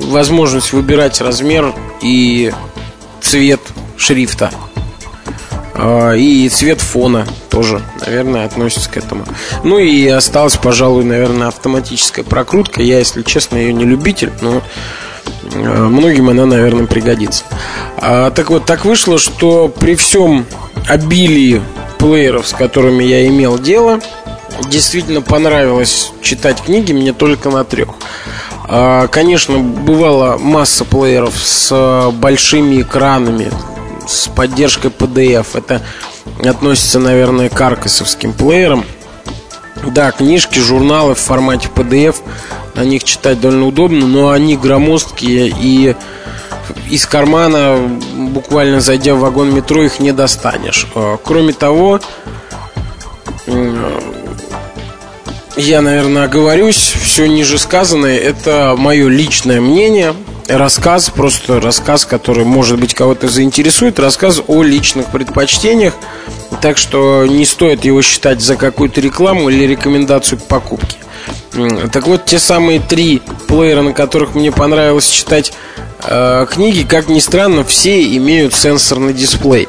возможность выбирать размер и цвет шрифта. А, и цвет фона тоже, наверное, относится к этому. Ну и осталась, пожалуй, наверное, автоматическая прокрутка. Я, если честно, ее не любитель, но а, многим она, наверное, пригодится. А, так вот, так вышло, что при всем обилии плееров, с которыми я имел дело, действительно понравилось читать книги мне только на трех. А, конечно, бывала масса плееров с большими экранами, с поддержкой PDF. Это относится, наверное, к аркасовским плеерам. Да, книжки, журналы в формате PDF, на них читать довольно удобно, но они громоздкие и из кармана, буквально зайдя в вагон метро, их не достанешь. А, кроме того, я, наверное, оговорюсь. Все ниже сказанное – это мое личное мнение. Рассказ, просто рассказ, который, может быть, кого-то заинтересует. Рассказ о личных предпочтениях. Так что не стоит его считать за какую-то рекламу или рекомендацию к покупке. Так вот, те самые три плеера, на которых мне понравилось читать э, книги, как ни странно, все имеют сенсорный дисплей.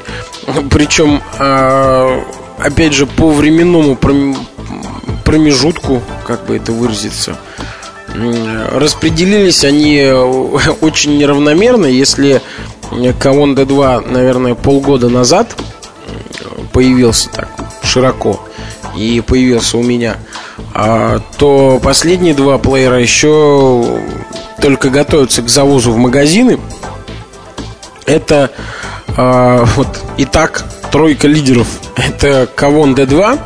Причем, э, опять же, по временному промежутку, как бы это выразиться. Распределились они э, очень неравномерно. Если Кавон D2, наверное, полгода назад появился так широко и появился у меня, а, то последние два плеера еще только готовятся к завозу в магазины. Это вот итак тройка лидеров. Это Кавон D2,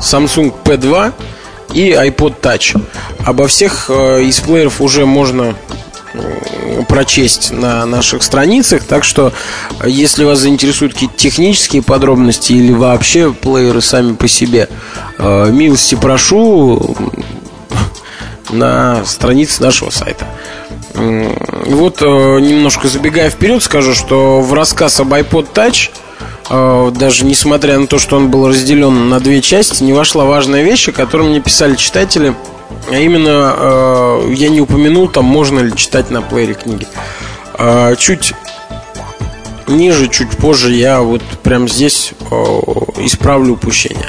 Samsung P2 и iPod Touch. Обо всех э, из плееров уже можно э, прочесть на наших страницах. Так что, если вас заинтересуют какие-то технические подробности или вообще плееры сами по себе, э, милости прошу на странице нашего сайта. Вот немножко забегая вперед, скажу, что в рассказ об iPod Touch – Э, даже несмотря на то, что он был разделен на две части, не вошла важная вещь, о которой мне писали читатели. А именно, э, я не упомянул, там можно ли читать на плеере книги. Э, чуть ниже, чуть позже я вот прямо здесь исправлю упущение.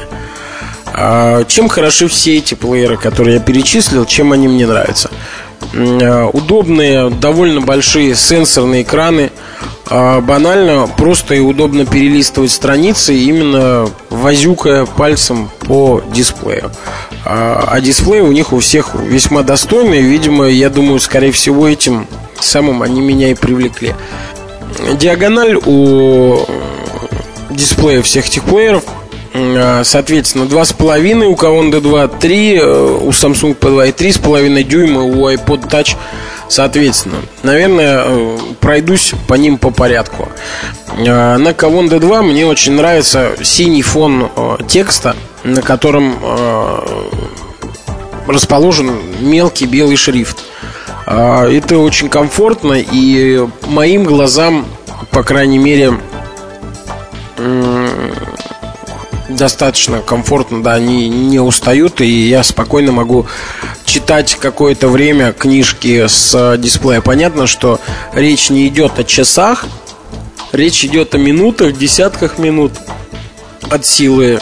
Чем хороши все эти плееры, которые я перечислил, чем они мне нравятся? Удобные, довольно большие сенсорные экраны – а, банально, просто и удобно перелистывать страницы, именно возюкая пальцем по дисплею. А, а дисплей у них у всех весьма достойный. Видимо, я думаю, скорее всего, этим самым они меня и привлекли. Диагональ у дисплея всех этих плееров а, Соответственно, 2,5 у Kaon D2, 3 у Samsung P2 и 3,5 дюйма у iPod Touch Соответственно, наверное, э, пройдусь по ним по порядку. Э, на Kavon D2 мне очень нравится синий фон э, текста, на котором расположен мелкий белый шрифт. Это очень комфортно и моим глазам, по крайней мере, достаточно комфортно, да, они не устают, и я спокойно могу читать какое-то время книжки с дисплея. Понятно, что речь не идет о часах, речь идет о минутах, десятках минут от силы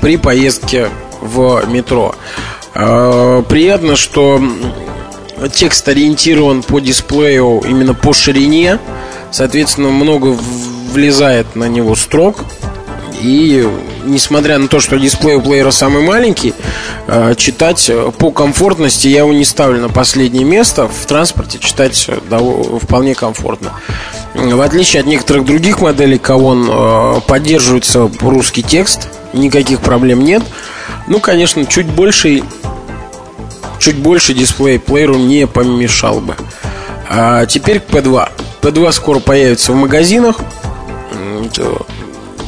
при поездке в метро. А, приятно, что текст ориентирован по дисплею именно по ширине. Соответственно, много влезает на него строк. И несмотря на то, что дисплей у плеера самый маленький, а, читать по комфортности я его не ставлю на последнее место. В транспорте читать вполне комфортно. В отличие от некоторых других моделей Кавон поддерживается русский текст, никаких проблем нет. Ну, конечно, чуть больше чуть больше дисплей плееру не помешал бы. А теперь к P2. P2 скоро появится в магазинах.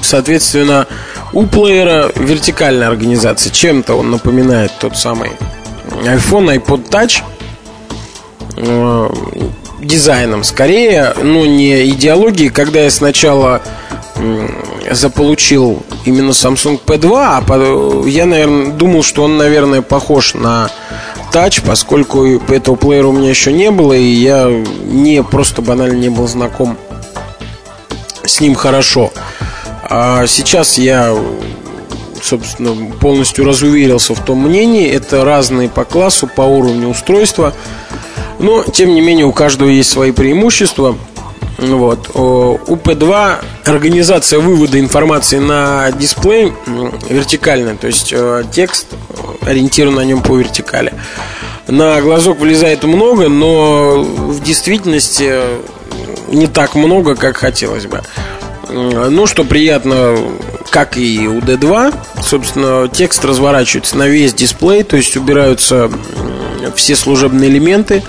Соответственно, у плеера вертикальная организация. Чем-то он напоминает тот самый iPhone, iPod Touch э, дизайном скорее, но не идеологией. Когда я сначала заполучил именно Samsung P2, а я, наверное, думал, что он, наверное, похож на Touch, поскольку этого плеера у меня еще не было, и я не просто банально не был знаком с ним хорошо. А сейчас я, собственно, полностью разуверился в том мнении. Это разные по классу, по уровню устройства. Но, тем не менее, у каждого есть свои преимущества. Вот. У P2 организация вывода информации на дисплей вертикальная, то есть э, текст ориентирован на нем по вертикали. На глазок влезает много, но в действительности не так много, как хотелось бы. Ну, что приятно, как и у D2, собственно, текст разворачивается на весь дисплей, то есть убираются все служебные элементы.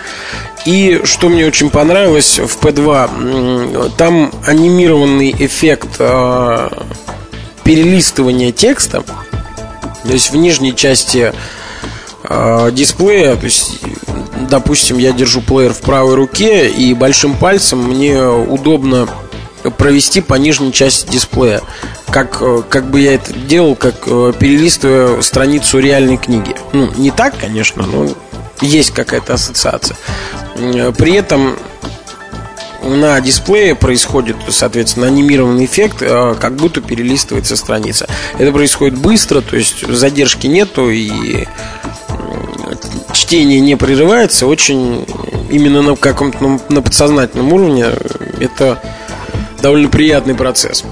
И что мне очень понравилось в P2, там анимированный эффект э, перелистывания текста. То есть в нижней части э, дисплея, то есть, допустим, я держу плеер в правой руке и большим пальцем мне удобно провести по нижней части дисплея. Как, э, как бы я это делал, как э, перелистывая страницу реальной книги. Ну, не так, конечно, но есть какая-то ассоциация. При этом на дисплее происходит, соответственно, анимированный эффект, э, как будто перелистывается страница. Это происходит быстро, то есть задержки нету и чтение не прерывается. Очень именно на каком-то на подсознательном уровне это довольно приятный процесс.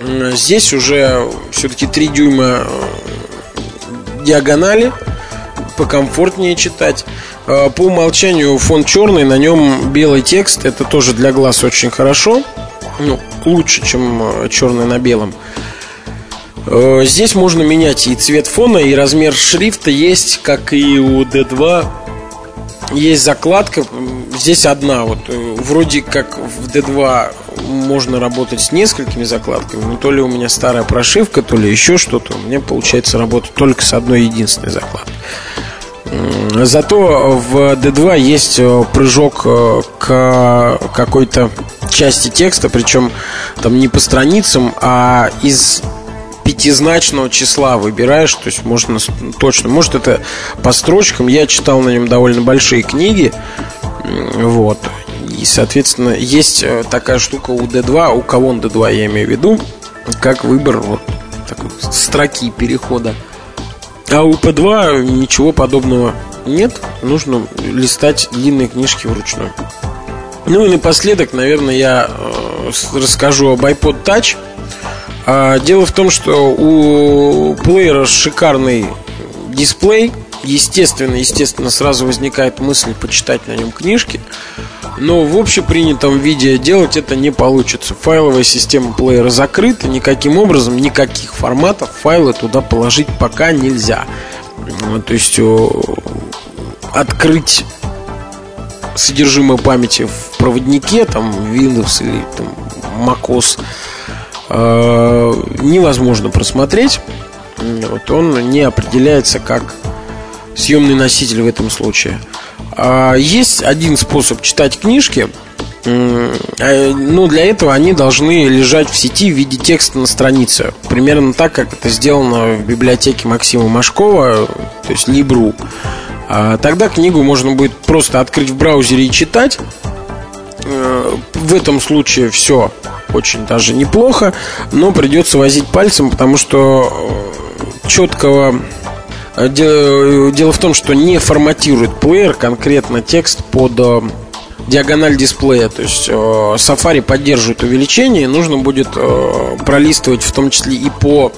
Здесь уже все-таки 3 дюйма э, диагонали покомфортнее читать. Э, по умолчанию фон черный, на нем белый текст. Это тоже для глаз очень хорошо. Ну, лучше, чем э, черный на белом. Здесь можно менять и цвет фона, и размер шрифта есть, как и у D2. Есть закладка, здесь одна. Вот вроде как в D2 можно работать с несколькими закладками, но то ли у меня старая прошивка, то ли еще что-то. У меня получается работать только с одной единственной закладкой. Зато в D2 есть э, прыжок э, к какой-то части текста, причем там не по страницам, а из пятизначного числа выбираешь, то есть можно точно, может это по строчкам. Я читал на нем довольно большие книги, вот. И, соответственно, есть э, такая штука у D2, у кого он D2 я имею в виду, как выбор вот такой строки перехода а у P2 ничего подобного нет. Нужно листать длинные книжки вручную. Ну и напоследок, наверное, я э, расскажу об iPod Touch. А, дело в том, что у плеера шикарный дисплей. Естественно, естественно, сразу возникает мысль почитать на нем книжки. Но в общепринятом виде делать это не получится. Файловая система плеера закрыта, никаким образом, никаких форматов файлы туда положить пока нельзя. То есть открыть содержимое памяти в проводнике, там Windows или там macOS, невозможно просмотреть. Вот он не определяется как съемный носитель в этом случае. А, есть один способ читать книжки. А, ну, для этого они должны лежать в сети в виде текста на странице. Примерно так, как это сделано в библиотеке Максима Машкова, то есть Либру. А тогда книгу можно будет просто открыть в браузере и читать. Э, в этом случае все очень даже неплохо, но придется возить пальцем, потому что э, четкого э, Дело в том, что не форматирует плеер конкретно текст под диагональ дисплея. То есть Safari поддерживает увеличение, нужно будет пролистывать в том числе и по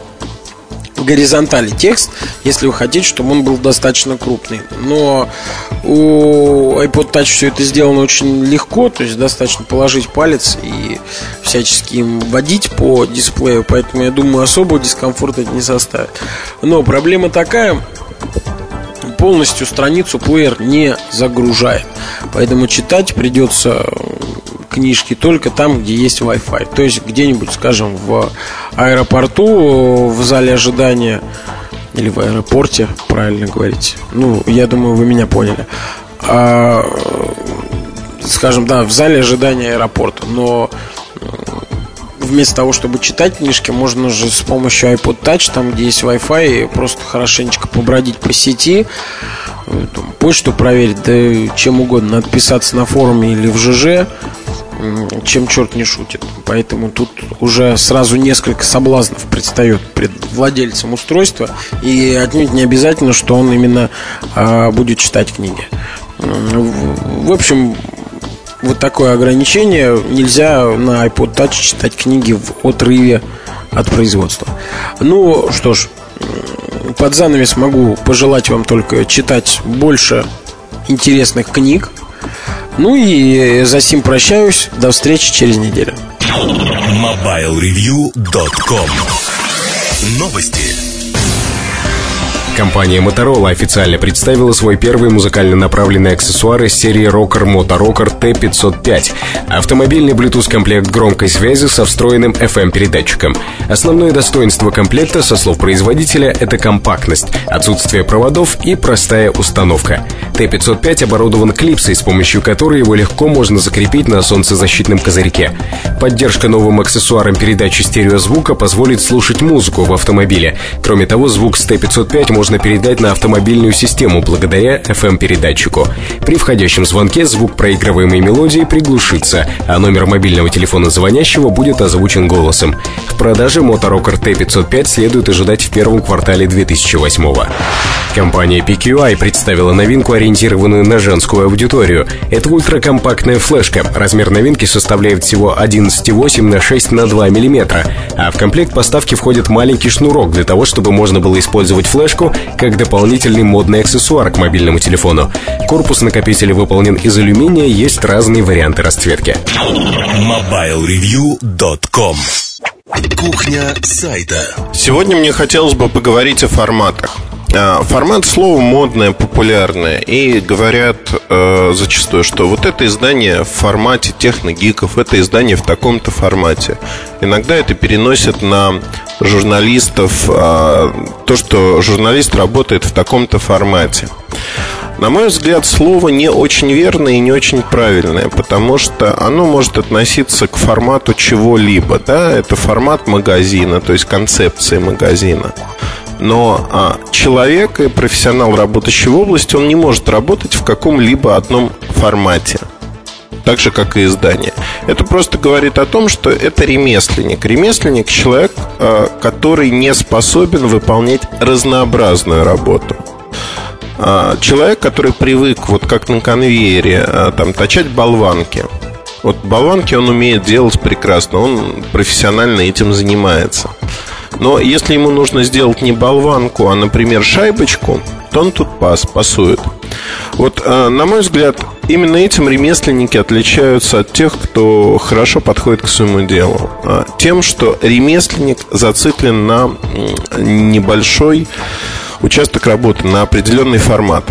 горизонтали текст, если вы хотите, чтобы он был достаточно крупный. Но у iPod Touch все это сделано очень легко, то есть достаточно положить палец и всячески им водить по дисплею, поэтому я думаю, особого дискомфорта это не составит. Но проблема такая, полностью страницу плеер не загружает. Поэтому читать придется книжки только там, где есть Wi-Fi. То есть где-нибудь, скажем, в аэропорту, в зале ожидания или в аэропорте, правильно говорить. Ну, я думаю, вы меня поняли. А, скажем, да, в зале ожидания аэропорта. Но вместо того, чтобы читать книжки, можно же с помощью iPod Touch, там, где есть Wi-Fi, просто хорошенечко побродить по сети, э, там, почту проверить, да чем угодно, отписаться на форуме или в ЖЖ, чем черт не шутит. Поэтому тут уже сразу несколько соблазнов предстает пред владельцем устройства. И отнюдь не обязательно, что он именно а, будет читать книги. В общем, вот такое ограничение. Нельзя на iPod Touch читать книги в отрыве от производства. Ну что ж, под занавес могу пожелать вам только читать больше интересных книг, ну и за сим прощаюсь. До встречи через неделю. MobileReview.com Новости. Компания Motorola официально представила свой первый музыкально направленный аксессуар из серии Rocker Moto Rocker T505 – автомобильный Bluetooth-комплект громкой связи со встроенным FM-передатчиком. Основное достоинство комплекта, со слов производителя, это компактность, отсутствие проводов и простая установка. T505 оборудован клипсой, с помощью которой его легко можно закрепить на солнцезащитном козырьке. Поддержка новым аксессуаром передачи стереозвука позволит слушать музыку в автомобиле. Кроме того, звук с T505 можно можно передать на автомобильную систему благодаря FM-передатчику. При входящем звонке звук проигрываемой мелодии приглушится, а номер мобильного телефона звонящего будет озвучен голосом. В продаже Motorocker T505 следует ожидать в первом квартале 2008 -го. Компания PQI представила новинку, ориентированную на женскую аудиторию. Это ультракомпактная флешка. Размер новинки составляет всего 11,8 на 6 на 2 мм, а в комплект поставки входит маленький шнурок для того, чтобы можно было использовать флешку как дополнительный модный аксессуар к мобильному телефону. Корпус накопителя выполнен из алюминия, есть разные варианты расцветки. MobileReview.com Кухня сайта. Сегодня мне хотелось бы поговорить о форматах. А, формат слова модное, популярное. И говорят э, зачастую, что вот это издание в формате техногиков, это издание в таком-то формате. Иногда это переносят на журналистов, э, то, что журналист работает в таком-то формате. На мой взгляд, слово не очень верное и не очень правильное, потому что оно может относиться к формату чего-либо. Да? Это формат магазина, то есть концепция магазина. Но а, человек и профессионал, работающий в области, он не может работать в каком-либо одном формате так же, как и издание. Это просто говорит о том, что это ремесленник. Ремесленник – человек, а, который не способен выполнять разнообразную работу. А, человек, который привык, вот как на конвейере, а, там, точать болванки. Вот болванки он умеет делать прекрасно, он профессионально этим занимается. Но если ему нужно сделать не болванку, а, например, шайбочку, то он тут пас, пасует. Вот, а, на мой взгляд, именно этим ремесленники отличаются от тех, кто хорошо подходит к своему делу. Тем, что ремесленник зациклен на небольшой участок работы, на определенный формат.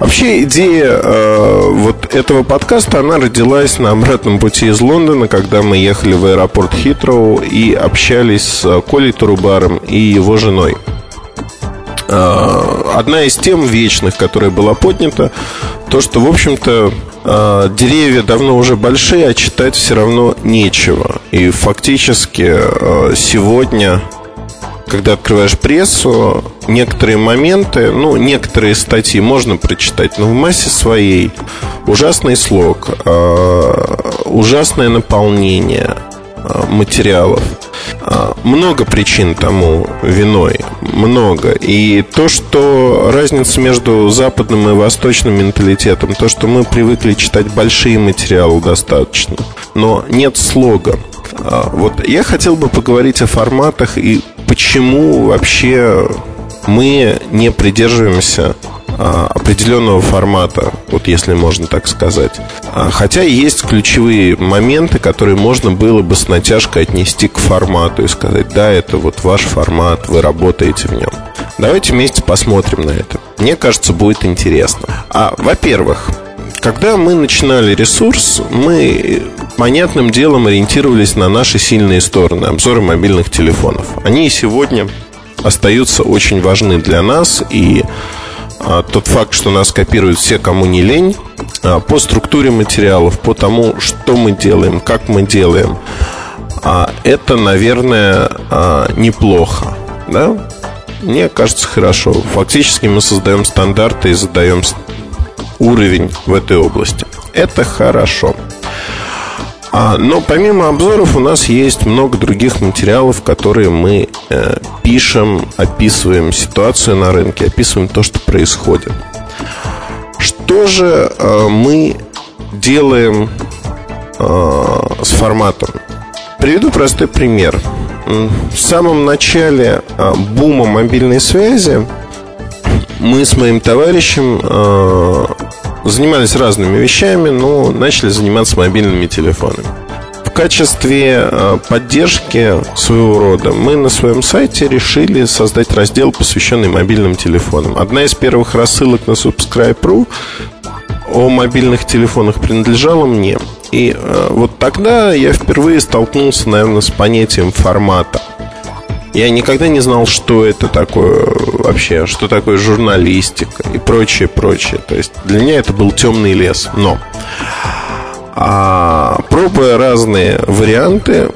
Вообще идея э, вот этого подкаста, она родилась на обратном пути из Лондона, когда мы ехали в аэропорт Хитроу и общались с Колей Турубаром и его женой. Э, одна из тем вечных, которая была поднята, то, что, в общем-то, э, деревья давно уже большие, а читать все равно нечего. И фактически э, сегодня, когда открываешь прессу, некоторые моменты, ну, некоторые статьи можно прочитать, но в массе своей ужасный слог, ужасное наполнение материалов – а, много причин тому виной, много. И то, что разница между западным и восточным менталитетом, то, что мы привыкли читать большие материалы достаточно, но нет слога. А, вот я хотел бы поговорить о форматах и почему вообще мы не придерживаемся а, определенного формата, вот если можно так сказать. А, хотя есть ключевые моменты, которые можно было бы с натяжкой отнести к формату и сказать, да, это вот ваш формат, вы работаете в нем. Давайте вместе посмотрим на это. Мне кажется, будет интересно. А, во-первых, когда мы начинали ресурс, мы понятным делом ориентировались на наши сильные стороны, обзоры мобильных телефонов. Они сегодня остаются очень важны для нас, и а, тот факт, что нас копируют все, кому не лень, а, по структуре материалов, по тому, что мы делаем, как мы делаем, а, это, наверное, неплохо. Да? Мне кажется, хорошо. Фактически мы создаем стандарты и задаем уровень в этой области. Это хорошо. А, но помимо обзоров у нас есть много других материалов, которые мы э, пишем, описываем ситуацию на рынке, описываем то, что происходит. Что же э, мы делаем э, с форматом? Приведу простой пример. В самом начале э, бума мобильной связи мы с моим товарищем э, занимались разными вещами, но начали заниматься мобильными телефонами. В качестве э, поддержки своего рода мы на своем сайте решили создать раздел, посвященный мобильным телефонам. Одна из первых рассылок на Subscribe.ru о мобильных телефонах принадлежала мне. И э, вот тогда я впервые столкнулся, наверное, с понятием формата – я никогда не знал, что это такое вообще, что такое журналистика и прочее, прочее. То есть для меня это был темный лес. Но а, пробуя разные варианты,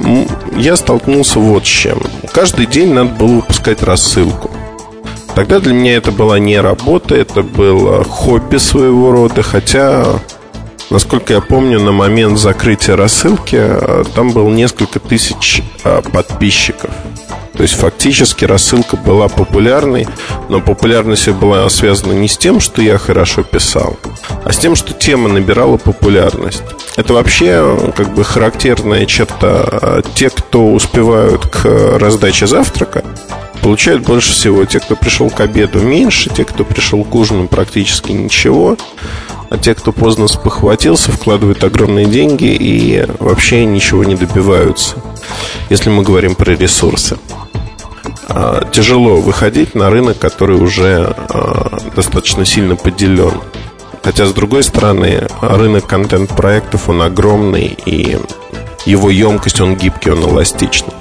я столкнулся вот с чем. Каждый день надо было выпускать рассылку. Тогда для меня это была не работа, это было хобби своего рода, хотя, насколько я помню, на момент закрытия рассылки а, там было несколько тысяч а, подписчиков. То есть фактически рассылка была популярной, но популярность была связана не с тем, что я хорошо писал, а с тем, что тема набирала популярность. Это вообще как бы характерная черта. Те, кто успевают к раздаче завтрака, получают больше всего. Те, кто пришел к обеду, меньше. Те, кто пришел к ужину, практически ничего. А те, кто поздно спохватился, вкладывают огромные деньги и вообще ничего не добиваются. Если мы говорим про ресурсы. А, тяжело выходить на рынок, который уже а, достаточно сильно поделен. Хотя, с другой стороны, рынок контент-проектов, он огромный, и его емкость, он гибкий, он эластичный.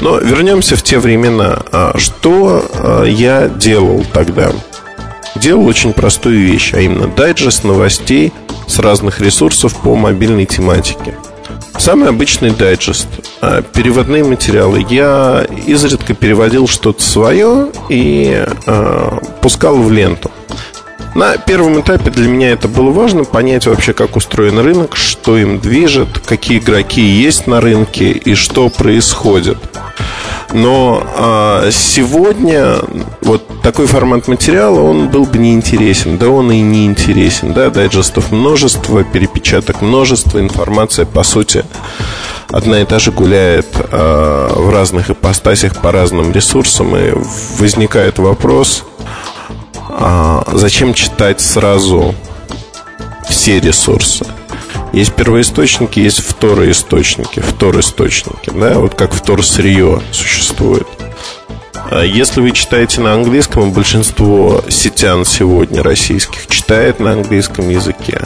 Но вернемся в те времена. А, что я делал тогда? Делал очень простую вещь, а именно дайджест новостей с разных ресурсов по мобильной тематике – Самый обычный дайджест. А, переводные материалы. Я изредка переводил что-то свое и э, пускал в ленту. На первом этапе для меня это было важно понять вообще, как устроен рынок, что им движет, какие игроки есть на рынке и что происходит. Но а, сегодня вот такой формат материала, он был бы неинтересен. Да он и не интересен. Да, дайджестов множество, перепечаток множество, информация, по сути, одна и та же гуляет а, в разных ипостасях по разным ресурсам. И возникает вопрос, а, зачем читать сразу все ресурсы? Есть первоисточники, есть второисточники, второисточники, да, вот как вторсырье существует. А если вы читаете на английском, большинство сетян сегодня российских читает на английском языке.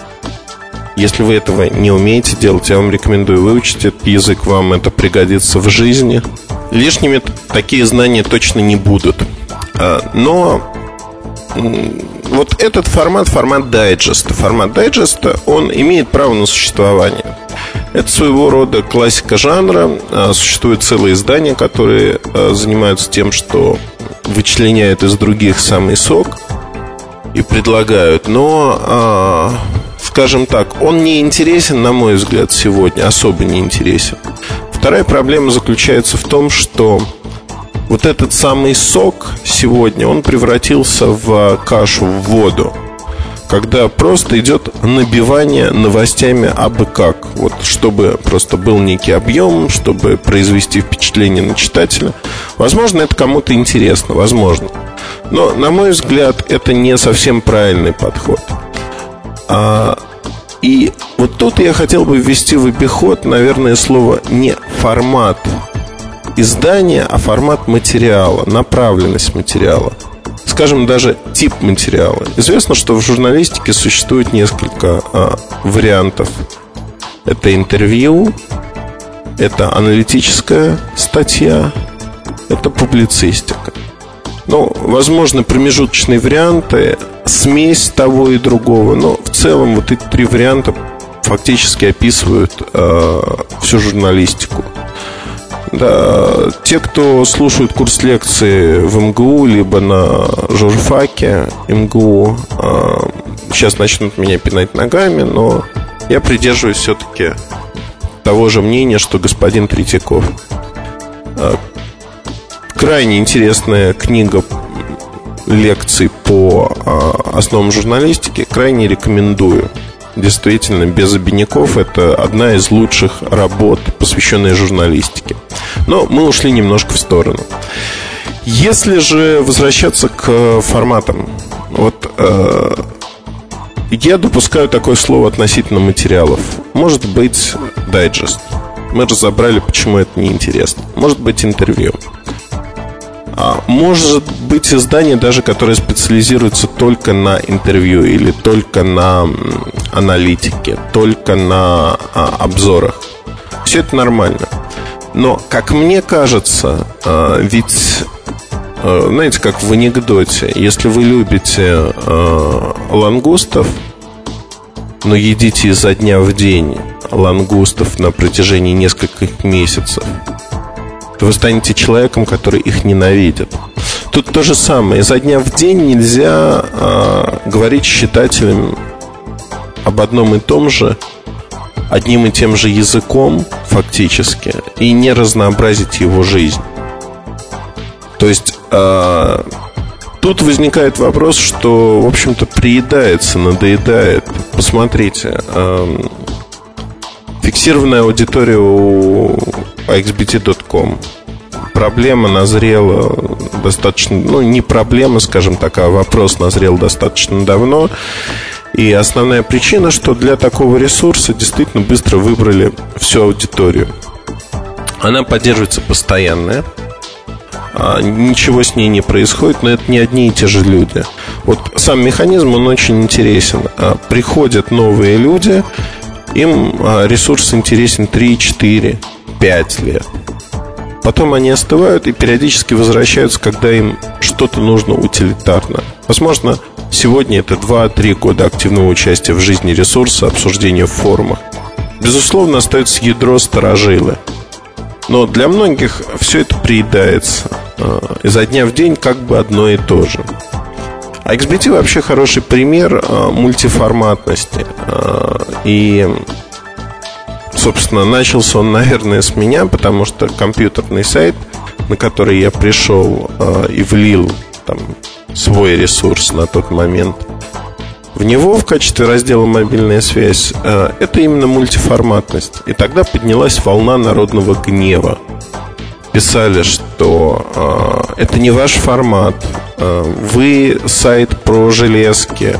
Если вы этого не умеете делать, я вам рекомендую выучить этот язык, вам это пригодится в жизни. Лишними такие знания точно не будут. А, но вот этот формат, формат дайджеста. Формат дайджеста, он имеет право на существование. Это своего рода классика жанра. А, существуют целые издания, которые а, занимаются тем, что вычленяют из других самый сок и предлагают. Но, а, скажем так, он не интересен, на мой взгляд, сегодня, особо не интересен. Вторая проблема заключается в том, что вот этот самый сок сегодня, он превратился в кашу, в воду когда просто идет набивание новостями абы как. Вот, чтобы просто был некий объем, чтобы произвести впечатление на читателя. Возможно, это кому-то интересно, возможно. Но, на мой взгляд, это не совсем правильный подход. А, и вот тут я хотел бы ввести в обиход, наверное, слово не формат издания, а формат материала, направленность материала. Скажем, даже тип материала. Известно, что в журналистике существует несколько а, вариантов. Это интервью, это аналитическая статья, это публицистика. Ну, возможно, промежуточные варианты, смесь того и другого, но в целом вот эти три варианта фактически описывают э, всю журналистику. Да, те, кто слушают курс лекции в МГУ, либо на журфаке МГУ, а, сейчас начнут меня пинать ногами, но я придерживаюсь все-таки того же мнения, что господин Третьяков. А, крайне интересная книга лекций по а, основам журналистики, крайне рекомендую. Действительно, без обиняков это одна из лучших работ, посвященная журналистике. Но мы ушли немножко в сторону. Если же возвращаться к форматам, вот э, я допускаю такое слово относительно материалов. Может быть, дайджест. Мы разобрали, почему это неинтересно. Может быть, интервью. А может быть издание даже, которое специализируется только на интервью или только на аналитике, только на а, обзорах. Все это нормально. Но, как мне кажется, а, ведь а, знаете, как в анекдоте, если вы любите лангустов, но едите изо дня в день лангустов на протяжении нескольких месяцев, вы станете человеком, который их ненавидит. Тут то же самое. Изо дня в день нельзя э, говорить с об одном и том же, одним и тем же языком фактически, и не разнообразить его жизнь. То есть э, тут возникает вопрос, что, в общем-то, приедается, надоедает. Посмотрите, э, фиксированная аудитория у xbt.com проблема назрела достаточно, ну, не проблема, скажем так, а вопрос назрел достаточно давно. И основная причина, что для такого ресурса действительно быстро выбрали всю аудиторию. Она поддерживается постоянно. А, ничего с ней не происходит, но это не одни и те же люди. Вот сам механизм, он очень интересен. А, приходят новые люди, им а, ресурс интересен 3, 4, 5 лет. Потом они остывают и периодически возвращаются, когда им что-то нужно утилитарно. Возможно, сегодня это 2-3 года активного участия в жизни ресурса, обсуждения в форумах. Безусловно, остается ядро сторожилы. Но для многих все это приедается. А, изо дня в день как бы одно и то же. А XBT вообще хороший пример а, мультиформатности. А, и собственно, начался он, наверное, с меня, потому что компьютерный сайт, на который я пришел э, и влил там свой ресурс на тот момент, в него в качестве раздела «Мобильная связь» э, это именно мультиформатность. И тогда поднялась волна народного гнева. Писали, что э, это не ваш формат, э, вы сайт про железки,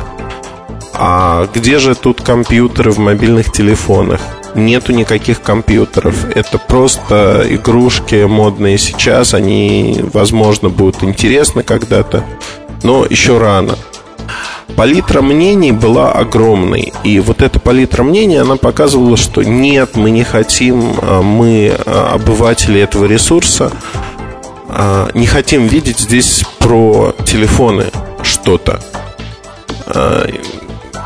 а где же тут компьютеры в мобильных телефонах? нету никаких компьютеров. Это просто игрушки модные сейчас. Они, возможно, будут интересны когда-то, но еще рано. Палитра мнений была огромной. И вот эта палитра мнений, она показывала, что нет, мы не хотим, а мы, а, обыватели этого ресурса, а, не хотим видеть здесь про телефоны что-то.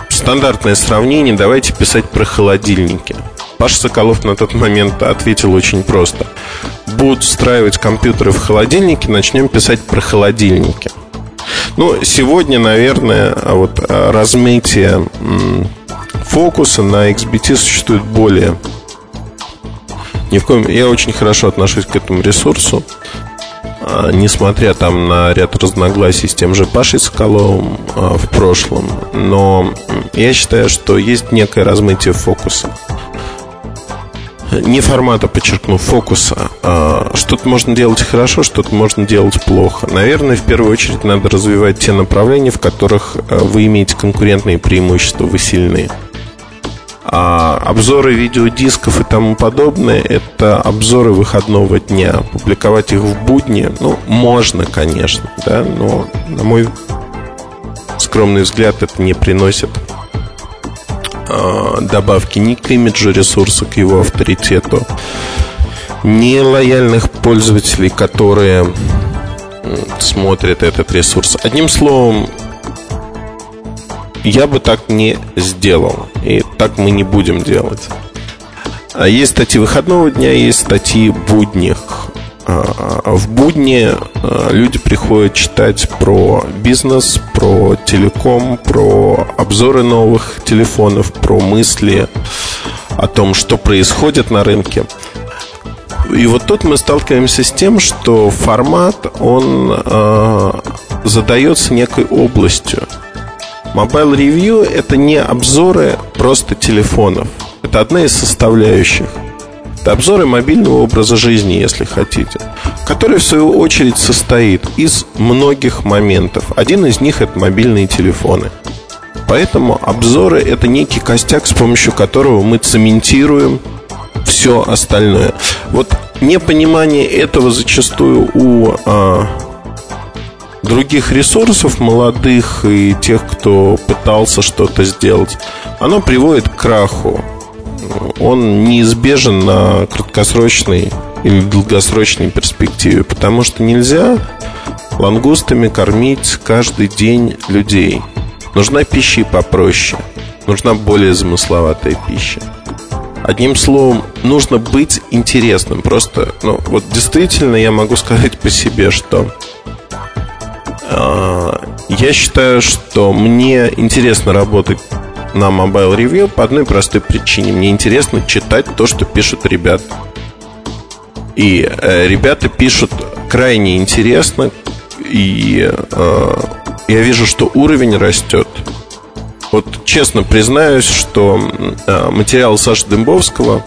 стандартное сравнение, давайте писать про холодильники. Паш Соколов на тот момент ответил очень просто. Будут встраивать компьютеры в холодильники, начнем писать про холодильники. Ну, сегодня, наверное, вот размытие фокуса на XBT существует более ни в коем... Я очень хорошо отношусь к этому ресурсу. А, несмотря там на ряд разногласий с тем же Пашей Соколовым а, в прошлом. Но я считаю, что есть некое размытие фокуса. Не формата, подчеркну, фокуса. А, что-то можно делать хорошо, что-то можно делать плохо. Наверное, в первую очередь надо развивать те направления, в которых вы имеете конкурентные преимущества, вы сильные. А обзоры видеодисков и тому подобное – это обзоры выходного дня. Публиковать их в будни, ну, можно, конечно, да, но, на мой скромный взгляд, это не приносит добавки ни к имиджу ресурса, к его авторитету, ни лояльных пользователей, которые смотрят этот ресурс. Одним словом, я бы так не сделал. И так мы не будем делать. А есть статьи выходного дня, есть статьи будних. А, в будни а, люди приходят читать про бизнес, про телеком, про обзоры новых телефонов, про мысли о том, что происходит на рынке. И вот тут мы сталкиваемся с тем, что формат, он э, задается некой областью. Mobile Review – это не обзоры просто телефонов. Это одна из составляющих. Обзоры мобильного образа жизни, если хотите, который, в свою очередь, состоит из многих моментов. Один из них – это мобильные телефоны. Поэтому обзоры – это некий костяк, с помощью которого мы цементируем все остальное. Вот непонимание этого зачастую у а, других ресурсов молодых и тех, кто пытался что-то сделать, оно приводит к краху. Он неизбежен на краткосрочной или долгосрочной перспективе, потому что нельзя лангустами кормить каждый день людей. Нужна пища и попроще. Нужна более замысловатая пища. Одним словом, нужно быть интересным. Просто, ну, вот действительно я могу сказать по себе, что а, я считаю, что мне интересно работать на Mobile Review по одной простой причине. Мне интересно читать то, что пишут ребята. И э, ребята пишут крайне интересно, и э, я вижу, что уровень растет. Вот честно признаюсь, что э, материалы Саши Дымбовского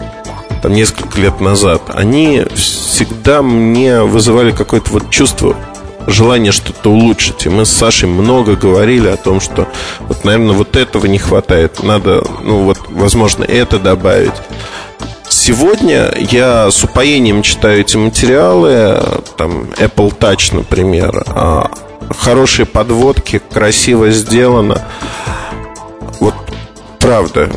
там несколько лет назад, они всегда мне вызывали какое-то вот чувство желание что-то улучшить. И мы с Сашей много говорили о том, что вот, наверное, вот этого не хватает. Надо, ну вот, возможно, это добавить. Сегодня я с упоением читаю эти материалы, там Apple Touch, например, а, хорошие подводки, красиво сделано. Вот правда,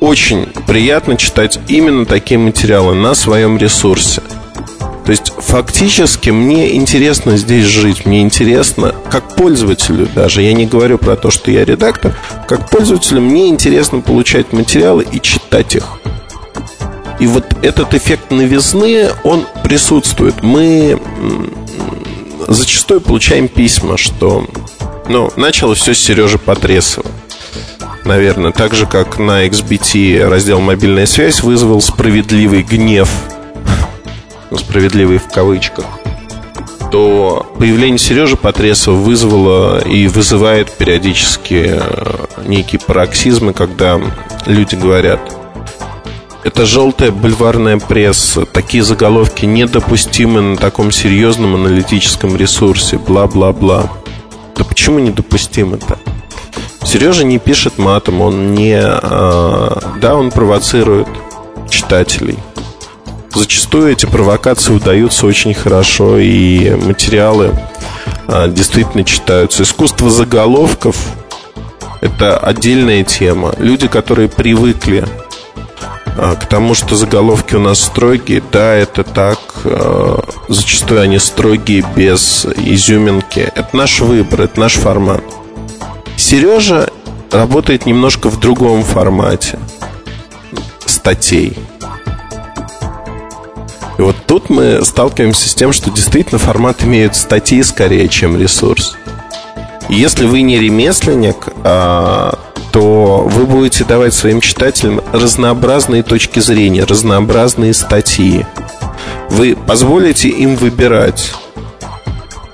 очень приятно читать именно такие материалы на своем ресурсе. То есть фактически мне интересно здесь жить, мне интересно, как пользователю даже, я не говорю про то, что я редактор, как пользователю мне интересно получать материалы и читать их. И вот этот эффект новизны, он присутствует. Мы зачастую получаем письма, что ну, началось все с Сережи Потресова. Наверное, так же, как на XBT раздел «Мобильная связь» вызвал справедливый гнев справедливый в кавычках, то появление Сережи Потресова вызвало и вызывает периодически э, некие пароксизмы, когда люди говорят, это желтая бульварная пресса, такие заголовки недопустимы на таком серьезном аналитическом ресурсе, бла-бла-бла. Да почему недопустимы-то? Сережа не пишет матом, он не... Э, да, он провоцирует читателей зачастую эти провокации удаются очень хорошо, и материалы а, действительно читаются. Искусство заголовков – это отдельная тема. Люди, которые привыкли а, к тому, что заголовки у нас строгие, да, это так. А, зачастую они строгие, без изюминки. Это наш выбор, это наш формат. Сережа работает немножко в другом формате статей. И вот тут мы сталкиваемся с тем, что действительно формат имеет статьи скорее, чем ресурс. И если вы не ремесленник, а, то вы будете давать своим читателям разнообразные точки зрения, разнообразные статьи. Вы позволите им выбирать.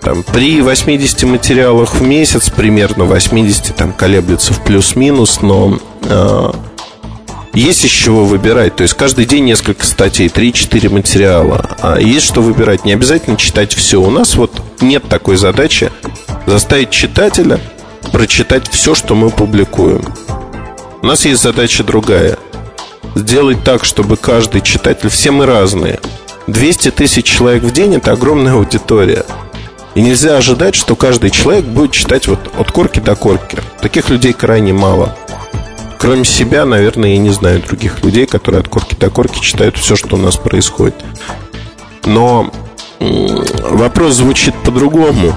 Там, при 80 материалах в месяц, примерно 80 там колеблется в плюс-минус, но э, есть из чего выбирать. То есть каждый день несколько статей, 3-4 материала. А есть что выбирать. Не обязательно читать все. У нас вот нет такой задачи заставить читателя прочитать все, что мы публикуем. У нас есть задача другая. Сделать так, чтобы каждый читатель, все мы разные. 200 тысяч человек в день – это огромная аудитория. И нельзя ожидать, что каждый человек будет читать вот от корки до корки. Таких людей крайне мало. Кроме себя, наверное, я не знаю других людей, которые от корки до корки читают все, что у нас происходит. Но вопрос звучит по-другому.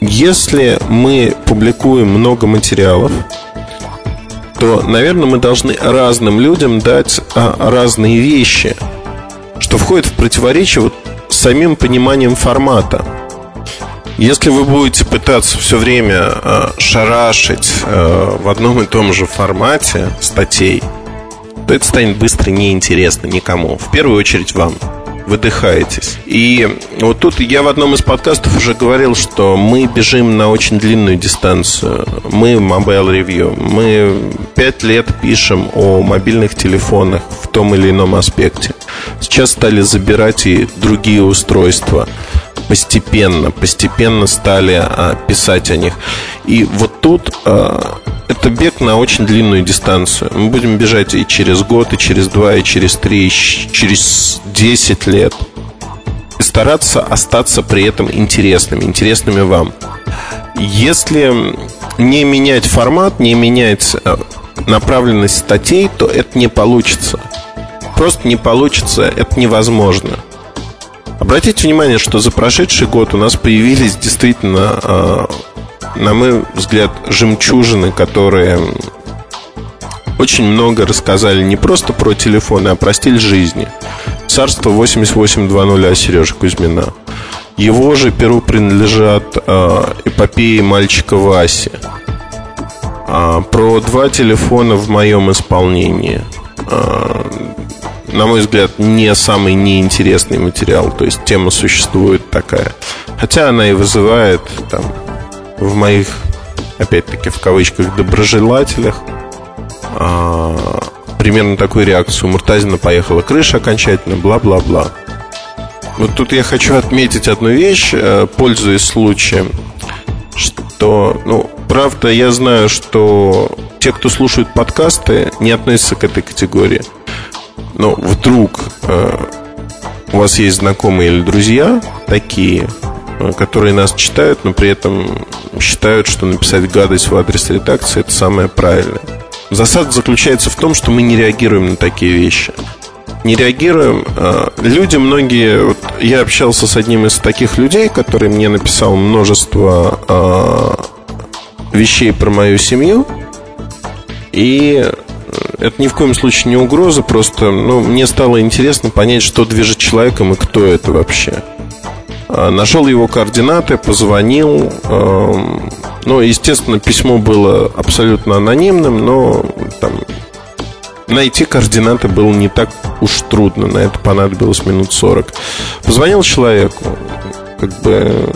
Если мы публикуем много материалов, то, наверное, мы должны разным людям дать а, разные вещи, что входит в противоречие вот самим пониманием формата. Если вы будете пытаться все время э, шарашить э, в одном и том же формате статей, то это станет быстро неинтересно никому. В первую очередь вам выдыхаетесь. И вот тут я в одном из подкастов уже говорил, что мы бежим на очень длинную дистанцию. Мы Mobile Review. Мы пять лет пишем о мобильных телефонах в том или ином аспекте. Сейчас стали забирать и другие устройства постепенно, постепенно стали а, писать о них. И вот тут а, это бег на очень длинную дистанцию. Мы будем бежать и через год, и через два, и через три, и через десять лет. И стараться остаться при этом интересными, интересными вам. Если не менять формат, не менять э, направленность статей, то это не получится. Просто не получится, это невозможно. Обратите внимание, что за прошедший год у нас появились действительно э, на мой взгляд, жемчужины, которые очень много рассказали не просто про телефоны, а про стиль жизни. Царство 8820 Сережи Кузьмина. Его же перу принадлежат э, эпопеи мальчика Васи. А, про два телефона в моем исполнении. А, на мой взгляд, не самый неинтересный материал. То есть тема существует такая. Хотя она и вызывает там в моих, опять-таки, в кавычках, доброжелателях а, примерно такую реакцию. Муртазина поехала крыша окончательно, бла-бла-бла. Вот тут я хочу отметить одну вещь, э, пользуясь случаем, что, ну, правда, я знаю, что те, кто слушают подкасты, не относятся к этой категории. Но вдруг э, у вас есть знакомые или друзья такие, которые нас читают, но при этом считают, что написать гадость в адрес редакции это самое правильное. Засада заключается в том, что мы не реагируем на такие вещи. Не реагируем. Э, люди многие... Вот я общался с одним из таких людей, который мне написал множество э, вещей про мою семью. И это ни в коем случае не угроза, просто ну, мне стало интересно понять, что движет человеком и кто это вообще. А, нашел его координаты, позвонил. Эм, ну, естественно, письмо было абсолютно анонимным, но там найти координаты было не так уж трудно. На это понадобилось минут 40. Позвонил человеку, как бы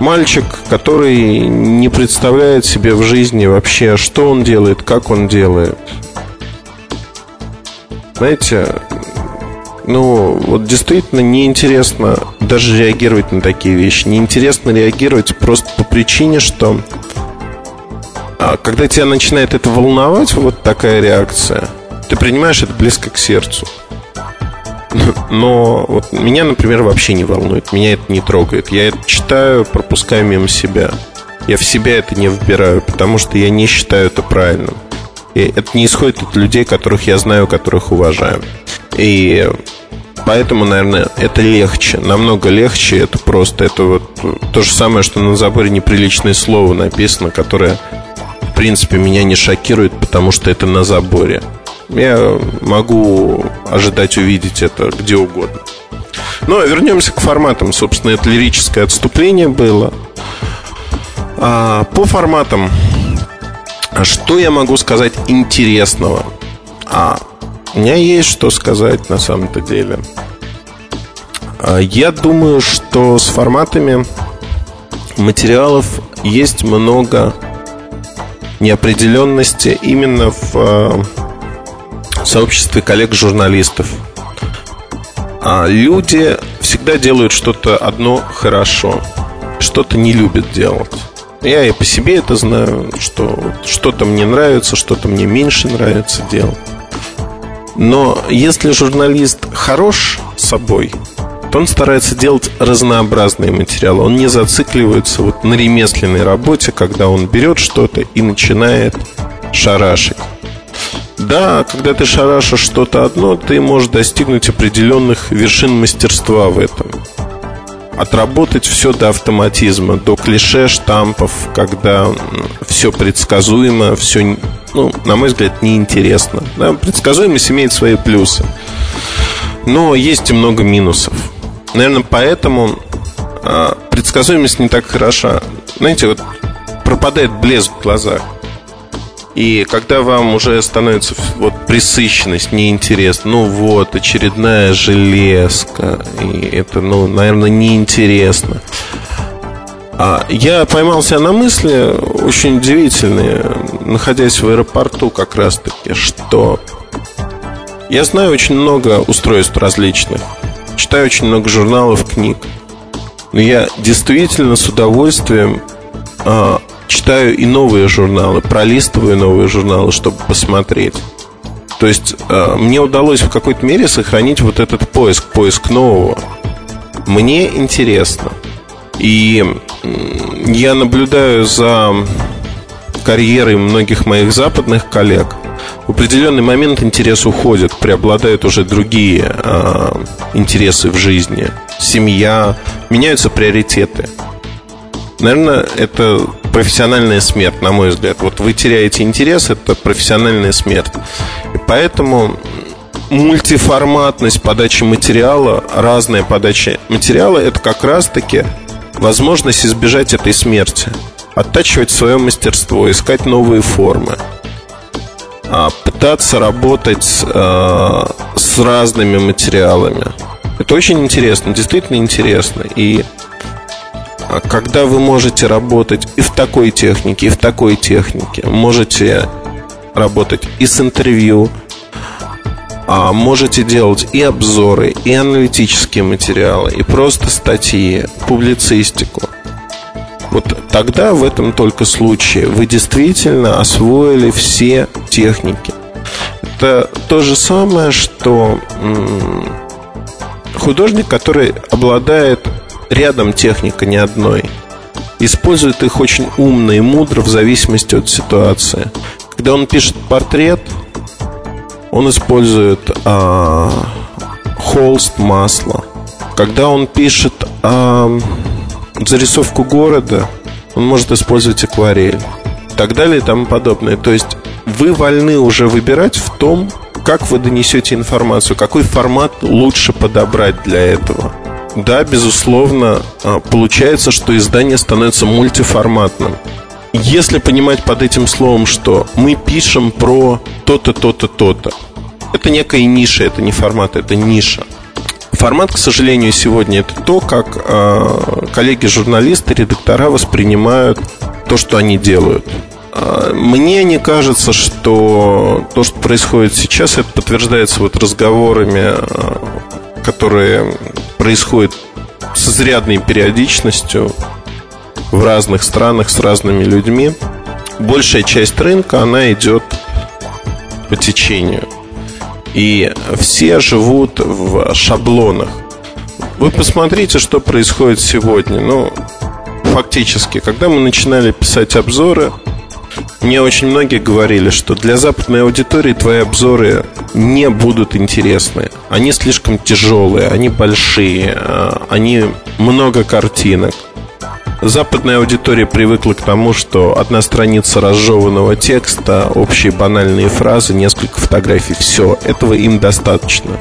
мальчик, который не представляет себе в жизни вообще, что он делает, как он делает. Знаете, ну, вот действительно неинтересно даже реагировать на такие вещи. Неинтересно реагировать просто по причине, что а, когда тебя начинает это волновать, вот такая реакция, ты принимаешь это близко к сердцу. Но вот меня, например, вообще не волнует, меня это не трогает. Я это читаю, пропускаю мимо себя. Я в себя это не вбираю, потому что я не считаю это правильным. И это не исходит от людей, которых я знаю, которых уважаю. И Поэтому, наверное, это легче, намного легче. Это просто это вот то же самое, что на заборе неприличное слово написано, которое, в принципе, меня не шокирует, потому что это на заборе. Я могу ожидать увидеть это где угодно. Но вернемся к форматам. Собственно, это лирическое отступление было. А, по форматам, что я могу сказать интересного? А, у меня есть что сказать на самом-то деле. А, я думаю, что с форматами материалов есть много неопределенности именно в а, сообществе коллег-журналистов. А люди всегда делают что-то одно хорошо, что-то не любят делать. Я и по себе это знаю, что что-то мне нравится, что-то мне меньше нравится делать. Но если журналист хорош собой, то он старается делать разнообразные материалы. Он не зацикливается вот на ремесленной работе, когда он берет что-то и начинает шарашить. Да, когда ты шарашишь что-то одно, ты можешь достигнуть определенных вершин мастерства в этом. Отработать все до автоматизма, до клише, штампов, когда все предсказуемо, все, ну, на мой взгляд, неинтересно. Да, предсказуемость имеет свои плюсы. Но есть и много минусов. Наверное, поэтому а, предсказуемость не так хороша. Знаете, вот пропадает блеск в глазах. И когда вам уже становится вот присыщенность, неинтересно, ну вот, очередная железка, и это, ну, наверное, неинтересно. А я поймал себя на мысли очень удивительные, находясь в аэропорту как раз-таки, что я знаю очень много устройств различных, читаю очень много журналов, книг, но я действительно с удовольствием а, читаю и новые журналы, пролистываю новые журналы, чтобы посмотреть. То есть э, мне удалось в какой-то мере сохранить вот этот поиск, поиск нового. Мне интересно. И я наблюдаю за карьерой многих моих западных коллег. В определенный момент интерес уходит, преобладают уже другие э, интересы в жизни. Семья, меняются приоритеты. Наверное, это профессиональная смерть, на мой взгляд. Вот вы теряете интерес, это профессиональная смерть. И поэтому мультиформатность подачи материала, разная подача материала, это как раз-таки возможность избежать этой смерти. Оттачивать свое мастерство, искать новые формы. А, пытаться работать э, с разными материалами. Это очень интересно, действительно интересно. И а когда вы можете работать и в такой технике, и в такой технике, можете работать и с интервью, а можете делать и обзоры, и аналитические материалы, и просто статьи, публицистику. Вот тогда в этом только случае вы действительно освоили все техники. Это то же самое, что художник, который обладает рядом техника не одной. Использует их очень умно и мудро в зависимости от ситуации. Когда он пишет портрет, он использует а, холст, масло. Когда он пишет а, зарисовку города, он может использовать акварель. Так далее и тому подобное. То есть вы вольны уже выбирать в том, как вы донесете информацию, какой формат лучше подобрать для этого да, безусловно, а, получается, что издание становится мультиформатным. Если понимать под этим словом, что мы пишем про то-то, то-то, то-то, это некая ниша, это не формат, это ниша. Формат, к сожалению, сегодня это то, как э, коллеги-журналисты, редактора воспринимают то, что они делают. Мне не кажется, что то, что происходит сейчас, это подтверждается вот разговорами, которые происходит с изрядной периодичностью в разных странах с разными людьми. Большая часть рынка, она идет по течению. И все живут в шаблонах. Вы посмотрите, что происходит сегодня. Ну, фактически, когда мы начинали писать обзоры, Мне очень многие говорили, что для западной аудитории твои обзоры не будут интересны. Они слишком тяжелые, они большие, а, они много картинок. Западная аудитория привыкла к тому, что одна страница разжеванного текста, общие банальные фразы, несколько фотографий. Все, этого им достаточно.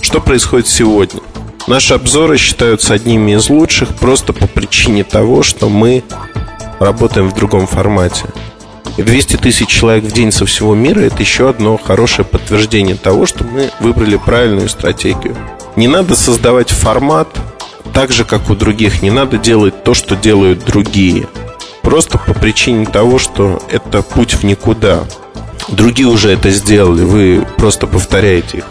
Что происходит сегодня? Наши обзоры считаются одними из лучших просто по причине того, что мы работаем в другом формате. И 200 тысяч человек в день со всего мира – это еще одно хорошее подтверждение того, что мы выбрали правильную стратегию. Не надо создавать формат так же, как у других. Не надо делать то, что делают другие. Просто по причине того, что это путь в никуда. Другие уже это сделали, вы просто повторяете их.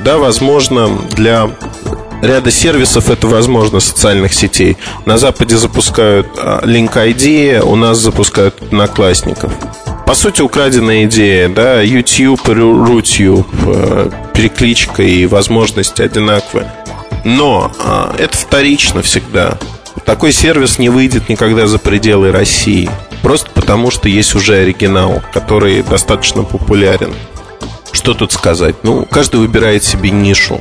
Да, возможно, для ряда сервисов это возможно социальных сетей. На Западе запускают а, Link ID, у нас запускают одноклассников. По сути, украденная идея, да, YouTube и RuTube, э, перекличка и возможности одинаковые. Но а, это вторично всегда. Такой сервис не выйдет никогда за пределы России. Просто потому, что есть уже оригинал, который достаточно популярен. Что тут сказать? Ну, каждый выбирает себе нишу,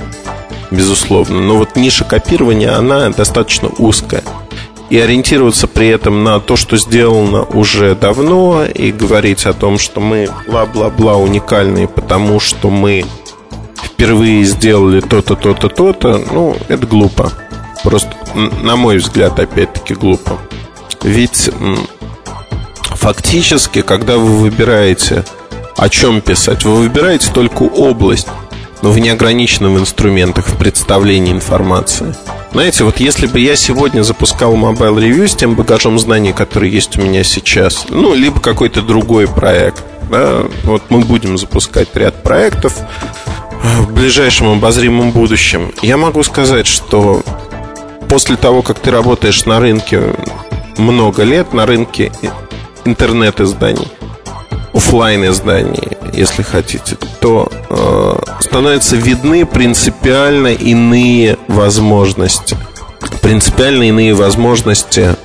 безусловно. Но вот ниша копирования, она достаточно узкая. И ориентироваться при этом на то, что сделано уже давно, и говорить о том, что мы бла-бла-бла уникальные, потому что мы впервые сделали то-то, то-то, то-то, ну, это глупо. Просто, на мой взгляд, опять-таки глупо. Ведь фактически, когда вы выбираете о чем писать. Вы выбираете только область, но в неограниченном инструментах в представлении информации. Знаете, вот если бы я сегодня запускал Mobile Review с тем багажом знаний, который есть у меня сейчас, ну, либо какой-то другой проект, да, вот мы будем запускать ряд проектов в ближайшем обозримом будущем, я могу сказать, что после того, как ты работаешь на рынке много лет, на рынке интернет-изданий, офлайн изданий, если хотите, то э, становятся видны принципиально иные возможности. Принципиально иные возможности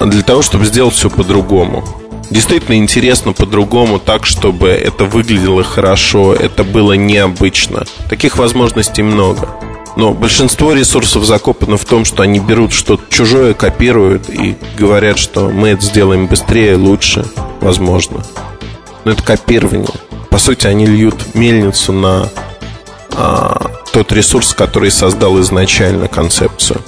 для того, чтобы сделать все по-другому. Действительно интересно по-другому, так, чтобы это выглядело хорошо, это было необычно. Таких возможностей много. Но большинство ресурсов закопано в том, что они берут что-то чужое, копируют и говорят, что мы это сделаем быстрее, лучше, возможно но это копирование. По сути, они льют мельницу на а, тот ресурс, который создал изначально концепцию.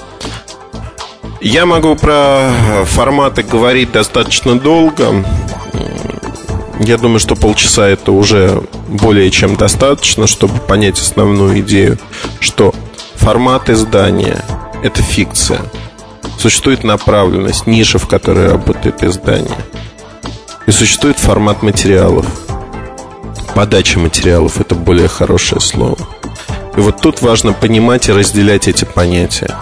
Я могу про форматы говорить достаточно долго. Я думаю, что полчаса это уже более чем достаточно, чтобы понять основную идею, что формат издания – это фикция. Существует направленность, ниша, в которой работает издание – и существует формат материалов. Подача материалов – это более хорошее слово. И вот тут важно понимать и разделять эти понятия.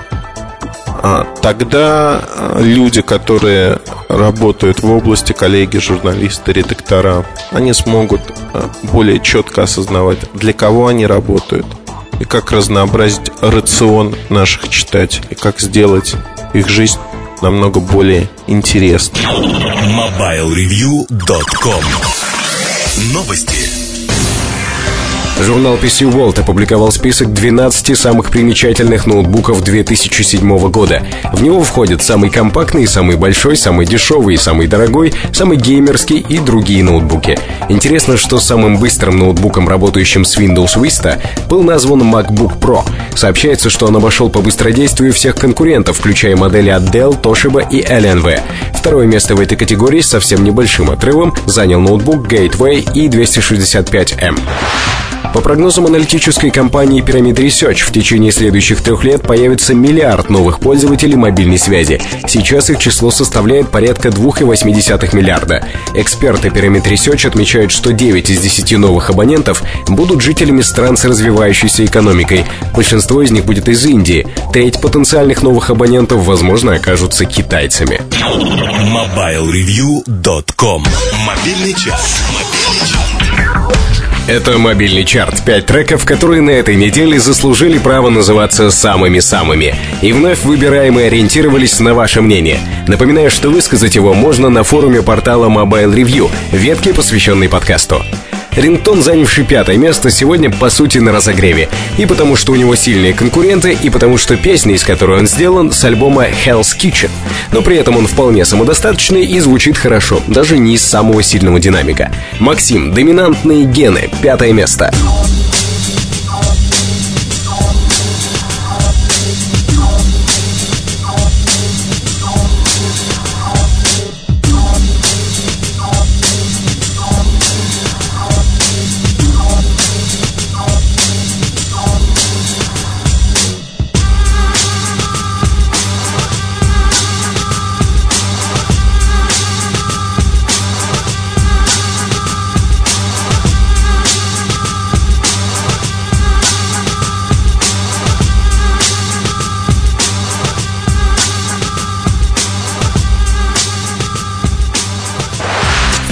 А тогда а, люди, которые работают в области, коллеги, журналисты, редактора, они смогут а, более четко осознавать, для кого они работают, и как разнообразить рацион наших читателей, как сделать их жизнь намного более интересно. MobileReview.com Новости. Журнал PC World опубликовал список 12 самых примечательных ноутбуков 2007 года. В него входят самый компактный, самый большой, самый дешевый, самый дорогой, самый геймерский и другие ноутбуки. Интересно, что самым быстрым ноутбуком, работающим с Windows Vista, был назван MacBook Pro. Сообщается, что он обошел по быстродействию всех конкурентов, включая модели от Dell, Toshiba и Alienware. Второе место в этой категории с совсем небольшим отрывом занял ноутбук Gateway i265M. По прогнозам аналитической компании Pyramid Research, в течение следующих трех лет появится миллиард новых пользователей мобильной связи. Сейчас их число составляет порядка 2,8 миллиарда. Эксперты Pyramid Research отмечают, что 9 из 10 новых абонентов будут жителями стран с развивающейся экономикой. Большинство из них будет из Индии. Треть потенциальных новых абонентов, возможно, окажутся китайцами. MobileReview.com Мобильный час. Мобильный час. Это мобильный чарт. Пять треков, которые на этой неделе заслужили право называться самыми-самыми. И вновь выбираемые ориентировались на ваше мнение. Напоминаю, что высказать его можно на форуме портала Mobile Review, ветке, посвященной подкасту. Рингтон, занявший пятое место, сегодня по сути на разогреве. И потому что у него сильные конкуренты, и потому что песня, из которой он сделан, с альбома Hell's Kitchen. Но при этом он вполне самодостаточный и звучит хорошо, даже не из самого сильного динамика. Максим, доминантные гены, пятое место.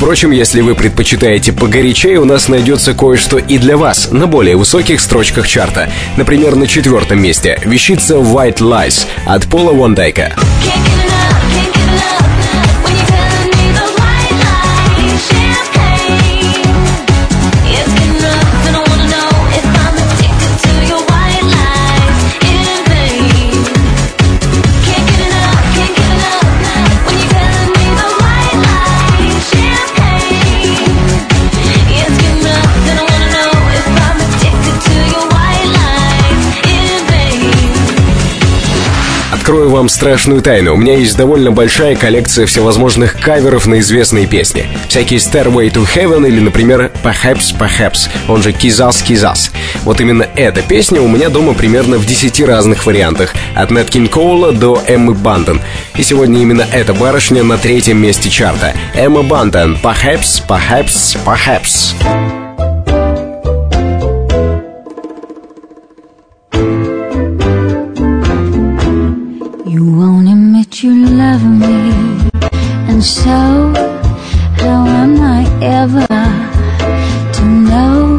Впрочем, если вы предпочитаете погорячее, у нас найдется кое-что и для вас на более высоких строчках чарта. Например, на четвертом месте вещица White Lies от Пола Вондайка. Открою вам страшную тайну. У меня есть довольно большая коллекция всевозможных каверов на известные песни. Всякие Stairway to Heaven или, например, Perhaps Perhaps, он же Kizas Kizas. Вот именно эта песня у меня дома примерно в 10 разных вариантах. От Нэт Кин Коула до Эммы Банден. И сегодня именно эта барышня на третьем месте чарта. Эмма Банден. Perhaps, Perhaps, Perhaps. And so, how am I ever to know?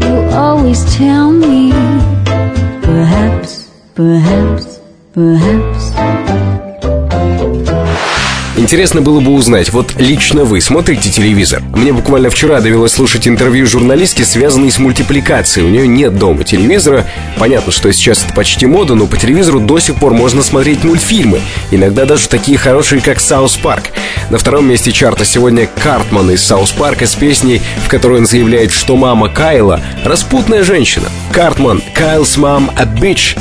You always tell me, perhaps, perhaps, perhaps. Интересно было бы узнать, вот лично вы смотрите телевизор? Мне буквально вчера довелось слушать интервью журналистки, связанной с мультипликацией. У нее нет дома телевизора. Понятно, что сейчас это почти мода, но по телевизору до сих пор можно смотреть мультфильмы. Иногда даже такие хорошие, как «Саус Парк». На втором месте чарта сегодня Картман из «Саус Парка» с песней, в которой он заявляет, что мама Кайла – распутная женщина. Картман «Кайл's mom a bitch».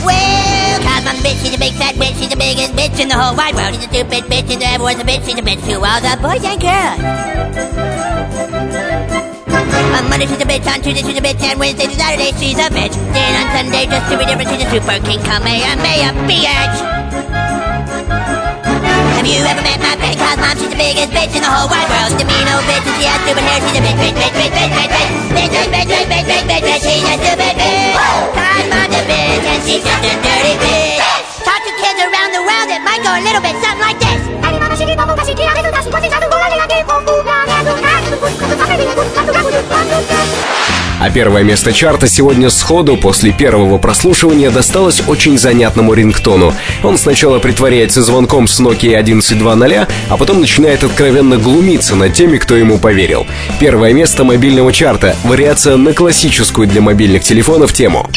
Bitch, she's a big fat bitch, she's the biggest bitch in the whole wide world. She's a stupid bitch, and everyone's a bitch, she's a bitch to all the boys and girls. On Monday she's a bitch, on Tuesday she's a bitch, and Wednesday to Saturday she's a bitch. Then on Sunday, just to be different, she's a super king, come a bitch. Have you ever met my friend Cause mom, she's the biggest bitch in the whole wide world She's a mean old bitch and she has stupid hair She's a bitch, bitch, bitch, bitch, bitch, bitch Bitch, bitch, bitch, bitch, bitch, bitch, bitch, bitch She's a stupid bitch Cause mom's a bitch and she's just a dirty bitch Talk to kids around the world, it might go a little bit something like this А первое место чарта сегодня сходу после первого прослушивания досталось очень занятному рингтону. Он сначала притворяется звонком с Nokia 1120, а потом начинает откровенно глумиться над теми, кто ему поверил. Первое место мобильного чарта — вариация на классическую для мобильных телефонов тему.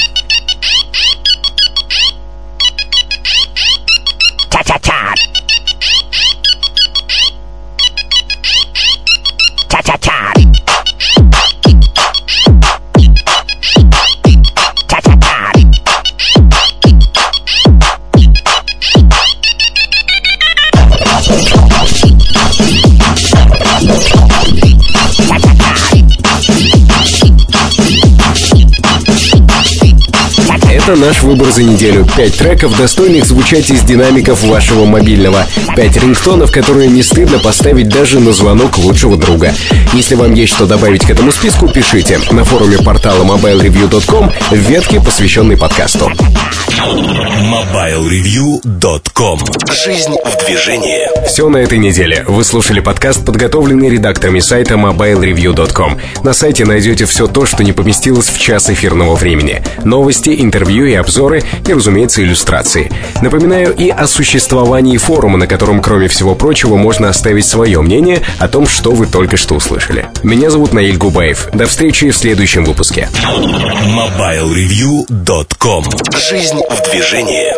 Наш выбор за неделю. Пять треков, достойных звучать из динамиков вашего мобильного. Пять рингтонов, которые не стыдно поставить даже на звонок лучшего друга. Если вам есть что добавить к этому списку, пишите на форуме портала mobilereview.com в ветке, посвященной подкасту. MobileReview.com Жизнь в движении Все на этой неделе. Вы слушали подкаст, подготовленный редакторами сайта mobilereview.com. На сайте найдете все то, что не поместилось в час эфирного времени. Новости, интервью и обзоры, и, разумеется, иллюстрации. Напоминаю и о существовании форума, на котором, кроме всего прочего, можно оставить свое мнение о том, что вы только что услышали. Меня зовут Наиль Губаев. До встречи в следующем выпуске. MobileReview.com Жизнь в движении